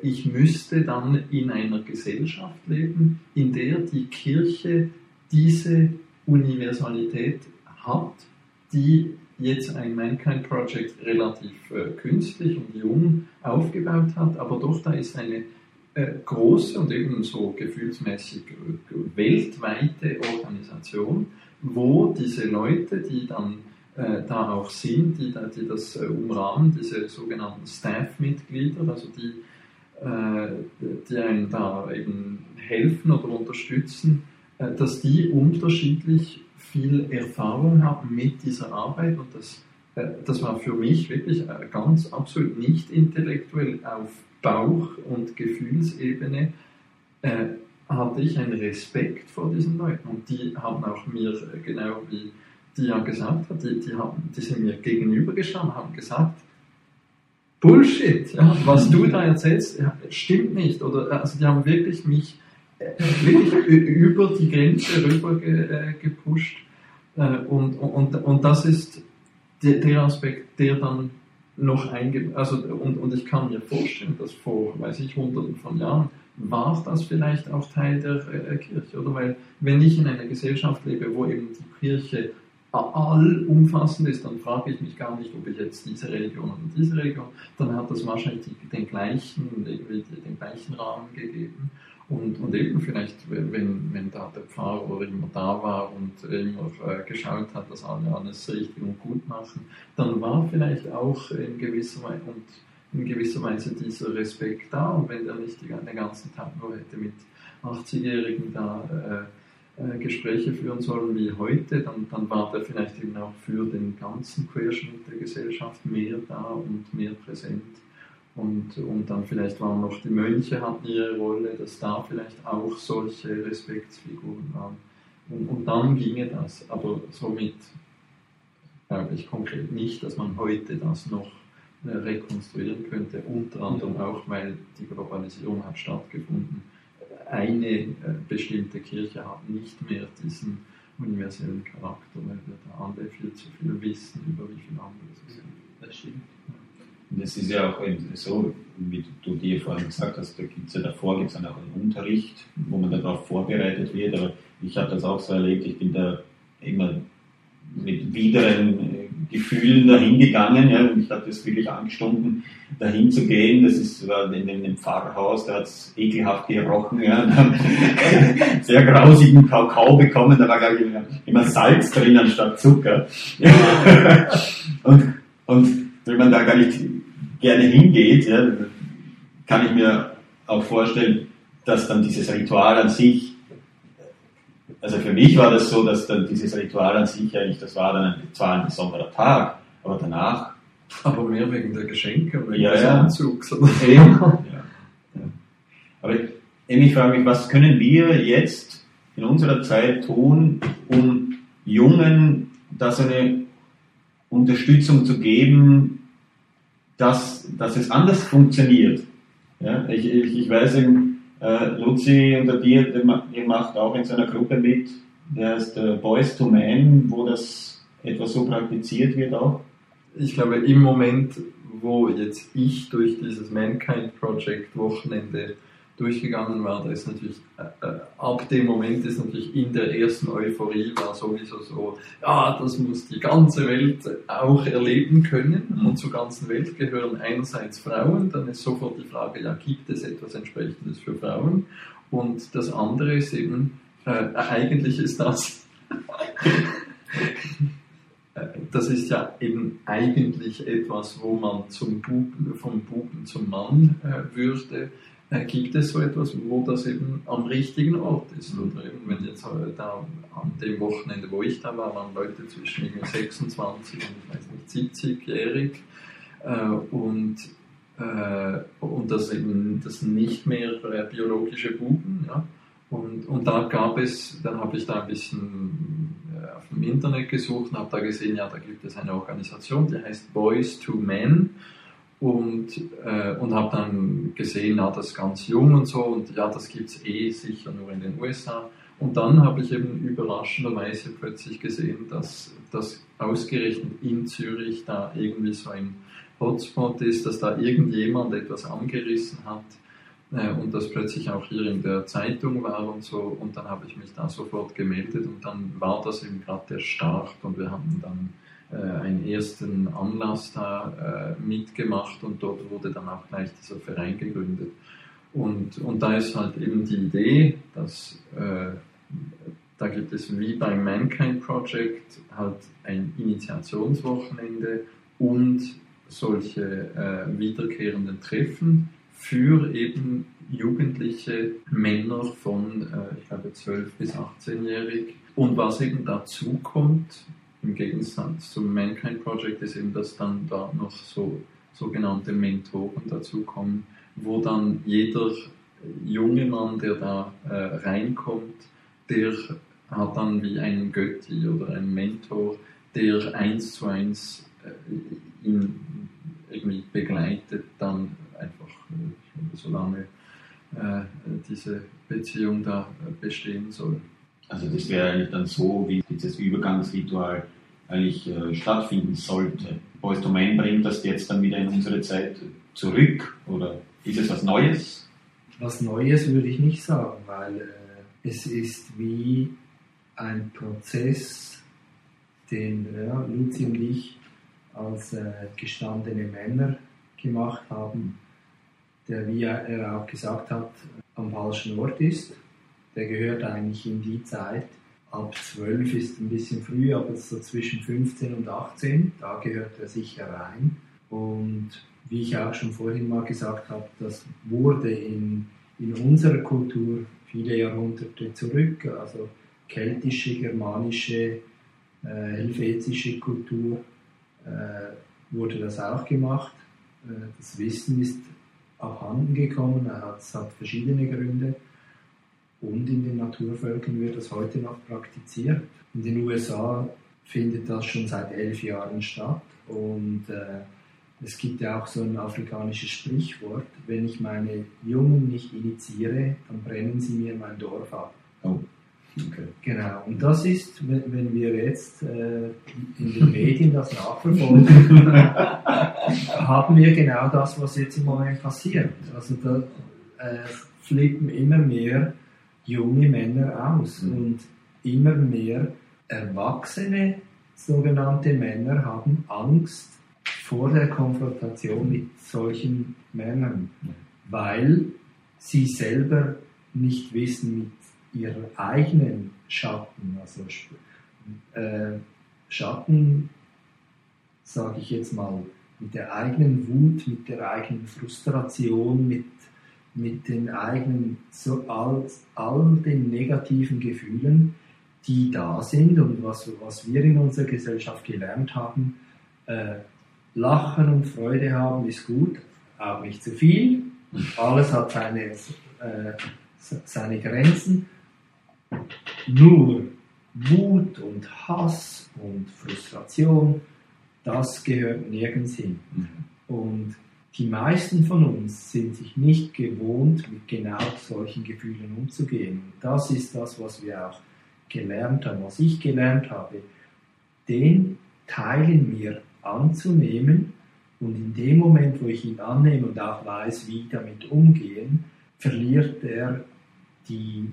ich müsste dann in einer Gesellschaft leben, in der die Kirche diese Universalität hat, die jetzt ein Mankind Project relativ äh, künstlich und jung aufgebaut hat, aber doch da ist eine äh, große und eben so gefühlsmäßig äh, weltweite Organisation, wo diese Leute, die dann äh, da auch sind, die, die das äh, umrahmen, diese sogenannten Staff-Mitglieder, also die, äh, die einem da eben helfen oder unterstützen, dass die unterschiedlich viel Erfahrung haben mit dieser Arbeit und das, das war für mich wirklich ganz absolut nicht intellektuell auf Bauch- und Gefühlsebene hatte ich einen Respekt vor diesen Leuten und die haben auch mir genau wie die ja gesagt hat, die, die, haben, die sind mir gegenübergestanden, haben gesagt, Bullshit, ja, was du da erzählst, stimmt nicht. Oder, also die haben wirklich mich äh, wirklich über die Grenze rüber ge, äh, gepusht. Äh, und, und, und das ist der, der Aspekt, der dann noch einge... Also, und, und ich kann mir vorstellen, dass vor, weiß ich, hunderten von Jahren war das vielleicht auch Teil der äh, Kirche. Oder weil, wenn ich in einer Gesellschaft lebe, wo eben die Kirche allumfassend ist, dann frage ich mich gar nicht, ob ich jetzt diese Religion oder diese Religion, dann hat das wahrscheinlich den gleichen, den gleichen Rahmen gegeben. Und, und eben vielleicht, wenn, wenn da der Pfarrer immer da war und immer äh, geschaut hat, dass alle alles richtig und gut machen, dann war vielleicht auch in gewisser Weise, und in gewisser Weise dieser Respekt da. Und wenn der nicht den ganzen Tag nur hätte mit 80-Jährigen da äh, äh, Gespräche führen sollen wie heute, dann, dann war der vielleicht eben auch für den ganzen Querschnitt der Gesellschaft mehr da und mehr präsent. Und, und dann vielleicht waren noch die Mönche hatten ihre Rolle, dass da vielleicht auch solche Respektsfiguren waren. Und, und dann ginge das, aber somit glaube ich konkret nicht, dass man heute das noch äh, rekonstruieren könnte, unter anderem auch, weil die Globalisierung hat stattgefunden eine äh, bestimmte Kirche hat nicht mehr diesen universellen Charakter, weil wir da alle viel zu viel wissen über wie viele andere sie sind. Das stimmt. Das ist ja auch so, wie du dir vorhin gesagt hast, da gibt es ja davor gibt's dann auch einen Unterricht, wo man darauf vorbereitet wird, aber ich habe das auch so erlebt, ich bin da immer mit wideren äh, Gefühlen dahin gegangen. Ja, und ich habe das wirklich angestunden, dahin zu gehen. Das ist war in dem Pfarrhaus, da hat es ekelhaft gerochen. Ja, sehr grausigen Kakao bekommen. Da war, glaube ich, immer Salz drin anstatt Zucker. und, und wenn man da gar nicht gerne hingeht, ja, kann ich mir auch vorstellen, dass dann dieses Ritual an sich also für mich war das so, dass dann dieses Ritual an sich eigentlich, das war dann ein, zwar ein besonderer Tag, aber danach. Aber mehr wegen der Geschenke, wegen ja, des ja. Anzugs. ja. ja. Aber ich frage mich, was können wir jetzt in unserer Zeit tun, um Jungen das eine Unterstützung zu geben, dass, dass es anders funktioniert. Ja, ich, ich, ich weiß eben, äh, Luzi unter dir, ihr macht auch in so einer Gruppe mit, der heißt äh, Boys to Men, wo das etwas so praktiziert wird auch. Ich glaube, im Moment, wo jetzt ich durch dieses Mankind Project Wochenende durchgegangen war, da ist natürlich, äh, äh, ab dem Moment ist natürlich in der ersten Euphorie war sowieso so, ja, das muss die ganze Welt auch erleben können mhm. und zur ganzen Welt gehören einerseits Frauen, dann ist sofort die Frage, ja, gibt es etwas entsprechendes für Frauen? Und das andere ist eben, äh, eigentlich ist das, äh, das ist ja eben eigentlich etwas, wo man zum Buben, vom Buben zum Mann äh, würde gibt es so etwas, wo das eben am richtigen Ort ist. Mhm. Oder eben, wenn jetzt äh, da an dem Wochenende, wo ich da war, waren Leute zwischen 26 und ich weiß nicht, 70-jährig äh, und, äh, und das eben das nicht mehr äh, biologische Buben. Ja? Und, und da gab es, dann habe ich da ein bisschen äh, auf dem Internet gesucht und habe da gesehen, ja, da gibt es eine Organisation, die heißt Boys to Men und, äh, und habe dann gesehen, ja, das ist ganz jung und so und ja, das gibt es eh sicher nur in den USA. Und dann habe ich eben überraschenderweise plötzlich gesehen, dass, dass ausgerechnet in Zürich da irgendwie so ein Hotspot ist, dass da irgendjemand etwas angerissen hat äh, und das plötzlich auch hier in der Zeitung war und so. Und dann habe ich mich da sofort gemeldet und dann war das eben gerade der Start und wir haben dann einen ersten Anlass da äh, mitgemacht und dort wurde dann auch gleich dieser Verein gegründet. Und, und da ist halt eben die Idee, dass äh, da gibt es wie beim Mankind Project halt ein Initiationswochenende und solche äh, wiederkehrenden Treffen für eben jugendliche Männer von, äh, ich glaube, 12 bis 18-jährig. Und was eben dazu kommt, im Gegensatz zum Mankind Project, ist eben, dass dann da noch so sogenannte Mentoren dazukommen, wo dann jeder junge Mann, der da äh, reinkommt, der hat dann wie einen Götti oder einen Mentor, der eins zu eins äh, ihn irgendwie begleitet, dann einfach äh, solange äh, diese Beziehung da bestehen soll. Also das wäre eigentlich dann so, wie dieses Übergangsritual eigentlich äh, stattfinden sollte. Boys to Man bringt das jetzt dann wieder in unsere Zeit zurück oder ist es was Neues? Was Neues würde ich nicht sagen, weil äh, es ist wie ein Prozess, den ja, Luzi und ich als äh, gestandene Männer gemacht haben, der, wie er auch gesagt hat, am falschen Ort ist. Der gehört eigentlich in die Zeit, ab 12 ist ein bisschen früh, aber so zwischen 15 und 18, da gehört er sicher rein. Und wie ich auch schon vorhin mal gesagt habe, das wurde in, in unserer Kultur viele Jahrhunderte zurück, also keltische, germanische, äh, helvetische Kultur äh, wurde das auch gemacht. Äh, das Wissen ist abhanden gekommen, es hat verschiedene Gründe. Und in den Naturvölkern wird das heute noch praktiziert. In den USA findet das schon seit elf Jahren statt. Und äh, es gibt ja auch so ein afrikanisches Sprichwort, wenn ich meine Jungen nicht initiiere, dann brennen sie mir mein Dorf ab. Oh. Okay. Genau, und das ist, wenn, wenn wir jetzt äh, in den Medien das nachverfolgen, haben wir genau das, was jetzt im Moment passiert. Also da äh, flippen immer mehr junge Männer aus mhm. und immer mehr erwachsene sogenannte Männer haben Angst vor der Konfrontation mit solchen Männern, weil sie selber nicht wissen mit ihren eigenen Schatten, also äh, Schatten, sage ich jetzt mal, mit der eigenen Wut, mit der eigenen Frustration, mit, mit den eigenen, so all, all den negativen Gefühlen, die da sind und was, was wir in unserer Gesellschaft gelernt haben, äh, Lachen und Freude haben ist gut, auch nicht zu viel. Alles hat seine, äh, seine Grenzen. Nur Wut und Hass und Frustration, das gehört nirgends hin. Mhm. Und die meisten von uns sind sich nicht gewohnt, mit genau solchen Gefühlen umzugehen. Und das ist das, was wir auch gelernt haben, was ich gelernt habe. Den Teil in mir anzunehmen und in dem Moment, wo ich ihn annehme und auch weiß, wie damit umgehen, verliert er die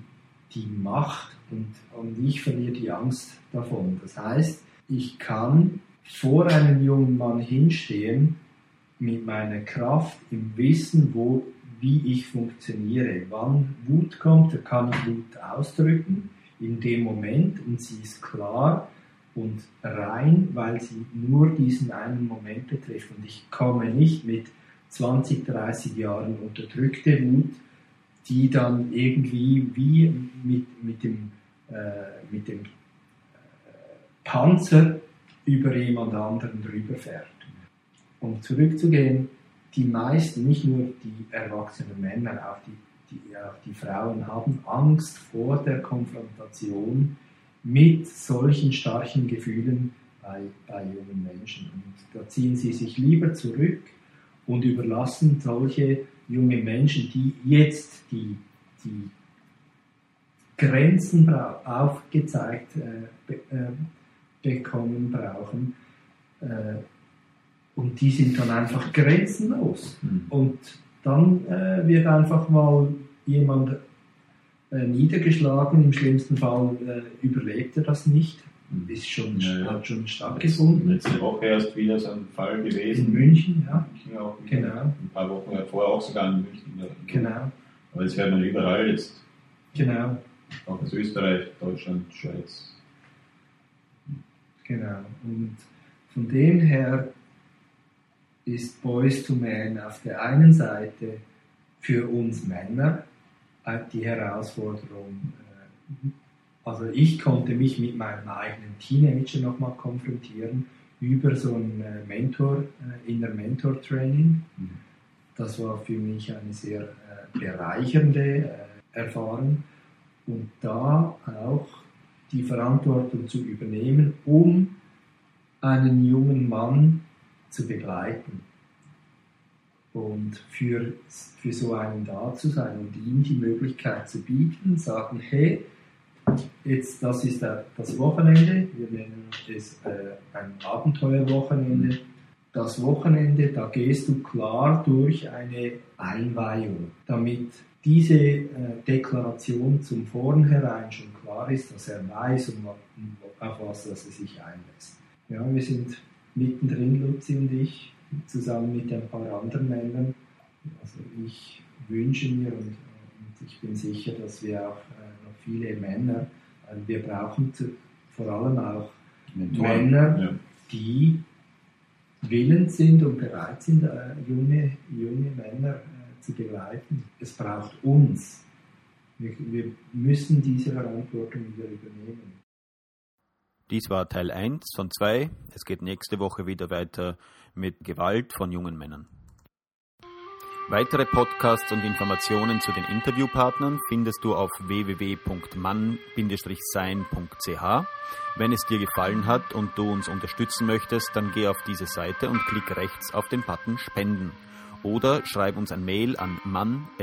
die Macht und, und ich verliere die Angst davon. Das heißt, ich kann vor einem jungen Mann hinstehen mit meiner Kraft im Wissen, wo, wie ich funktioniere. Wann Wut kommt, da kann ich Wut ausdrücken in dem Moment und sie ist klar und rein, weil sie nur diesen einen Moment betrifft. Und ich komme nicht mit 20, 30 Jahren unterdrückte Wut die dann irgendwie wie mit, mit dem, äh, mit dem äh, Panzer über jemand anderen drüber fährt. Um zurückzugehen, die meisten, nicht nur die erwachsenen Männer, auch die, die, auch die Frauen haben Angst vor der Konfrontation mit solchen starken Gefühlen bei, bei jungen Menschen. Und da ziehen sie sich lieber zurück und überlassen solche junge Menschen, die jetzt die, die Grenzen aufgezeigt äh, be, äh, bekommen brauchen, äh, Und die sind dann einfach grenzenlos. Mhm. Und dann äh, wird einfach mal jemand äh, niedergeschlagen, im schlimmsten Fall äh, überlebt er das nicht. Mhm. Ist schon, Ja, hat schon stattgefunden. Letzte Woche erst wieder so ein Fall In gewesen. München, ja, München auch wieder. genau, Ein paar Wochen vorher auch sogar in München. genau, Aber das hört man überall jetzt. genau, Auch aus Österreich, Deutschland, Schweiz. genau. Und von dem her ist Boys to Men auf der einen Seite für uns Männer äh, die Herausforderung, äh, also ich konnte mich mit meinem eigenen Teenager nochmal konfrontieren über so ein äh, Mentor, Inner Mentor Training. Mhm. Das war für mich eine sehr bereichernde Erfahrung und da auch die Verantwortung zu übernehmen, um einen jungen Mann zu begleiten und für, für so einen da zu sein und ihm die Möglichkeit zu bieten, sagen, hey, jetzt das ist das Wochenende, wir nennen es äh, ein Abenteuerwochenende. Das Wochenende, da gehst du klar durch eine Einweihung, damit diese äh, Deklaration zum Vornherein schon klar ist, dass er weiß, um, um, auf was dass er sich einlässt. Ja, wir sind mittendrin, Luzi und ich, zusammen mit ein paar anderen Männern. Also ich wünsche mir und, und ich bin sicher, dass wir auch äh, noch viele Männer, äh, wir brauchen zu, vor allem auch Mentoren. Männer, Ja. die willens sind und bereit sind, äh, junge, junge Männer äh, zu begleiten. Es braucht uns. Wir, wir müssen diese Verantwortung wieder übernehmen. Dies war Teil 1 von 2. Es geht nächste Woche wieder weiter mit Gewalt von jungen Männern. Weitere Podcasts und Informationen zu den Interviewpartnern findest du auf www.mann-sein.ch. Wenn es dir gefallen hat und du uns unterstützen möchtest, dann geh auf diese Seite und klick rechts auf den Button Spenden oder schreib uns ein Mail an mann-sein.ch.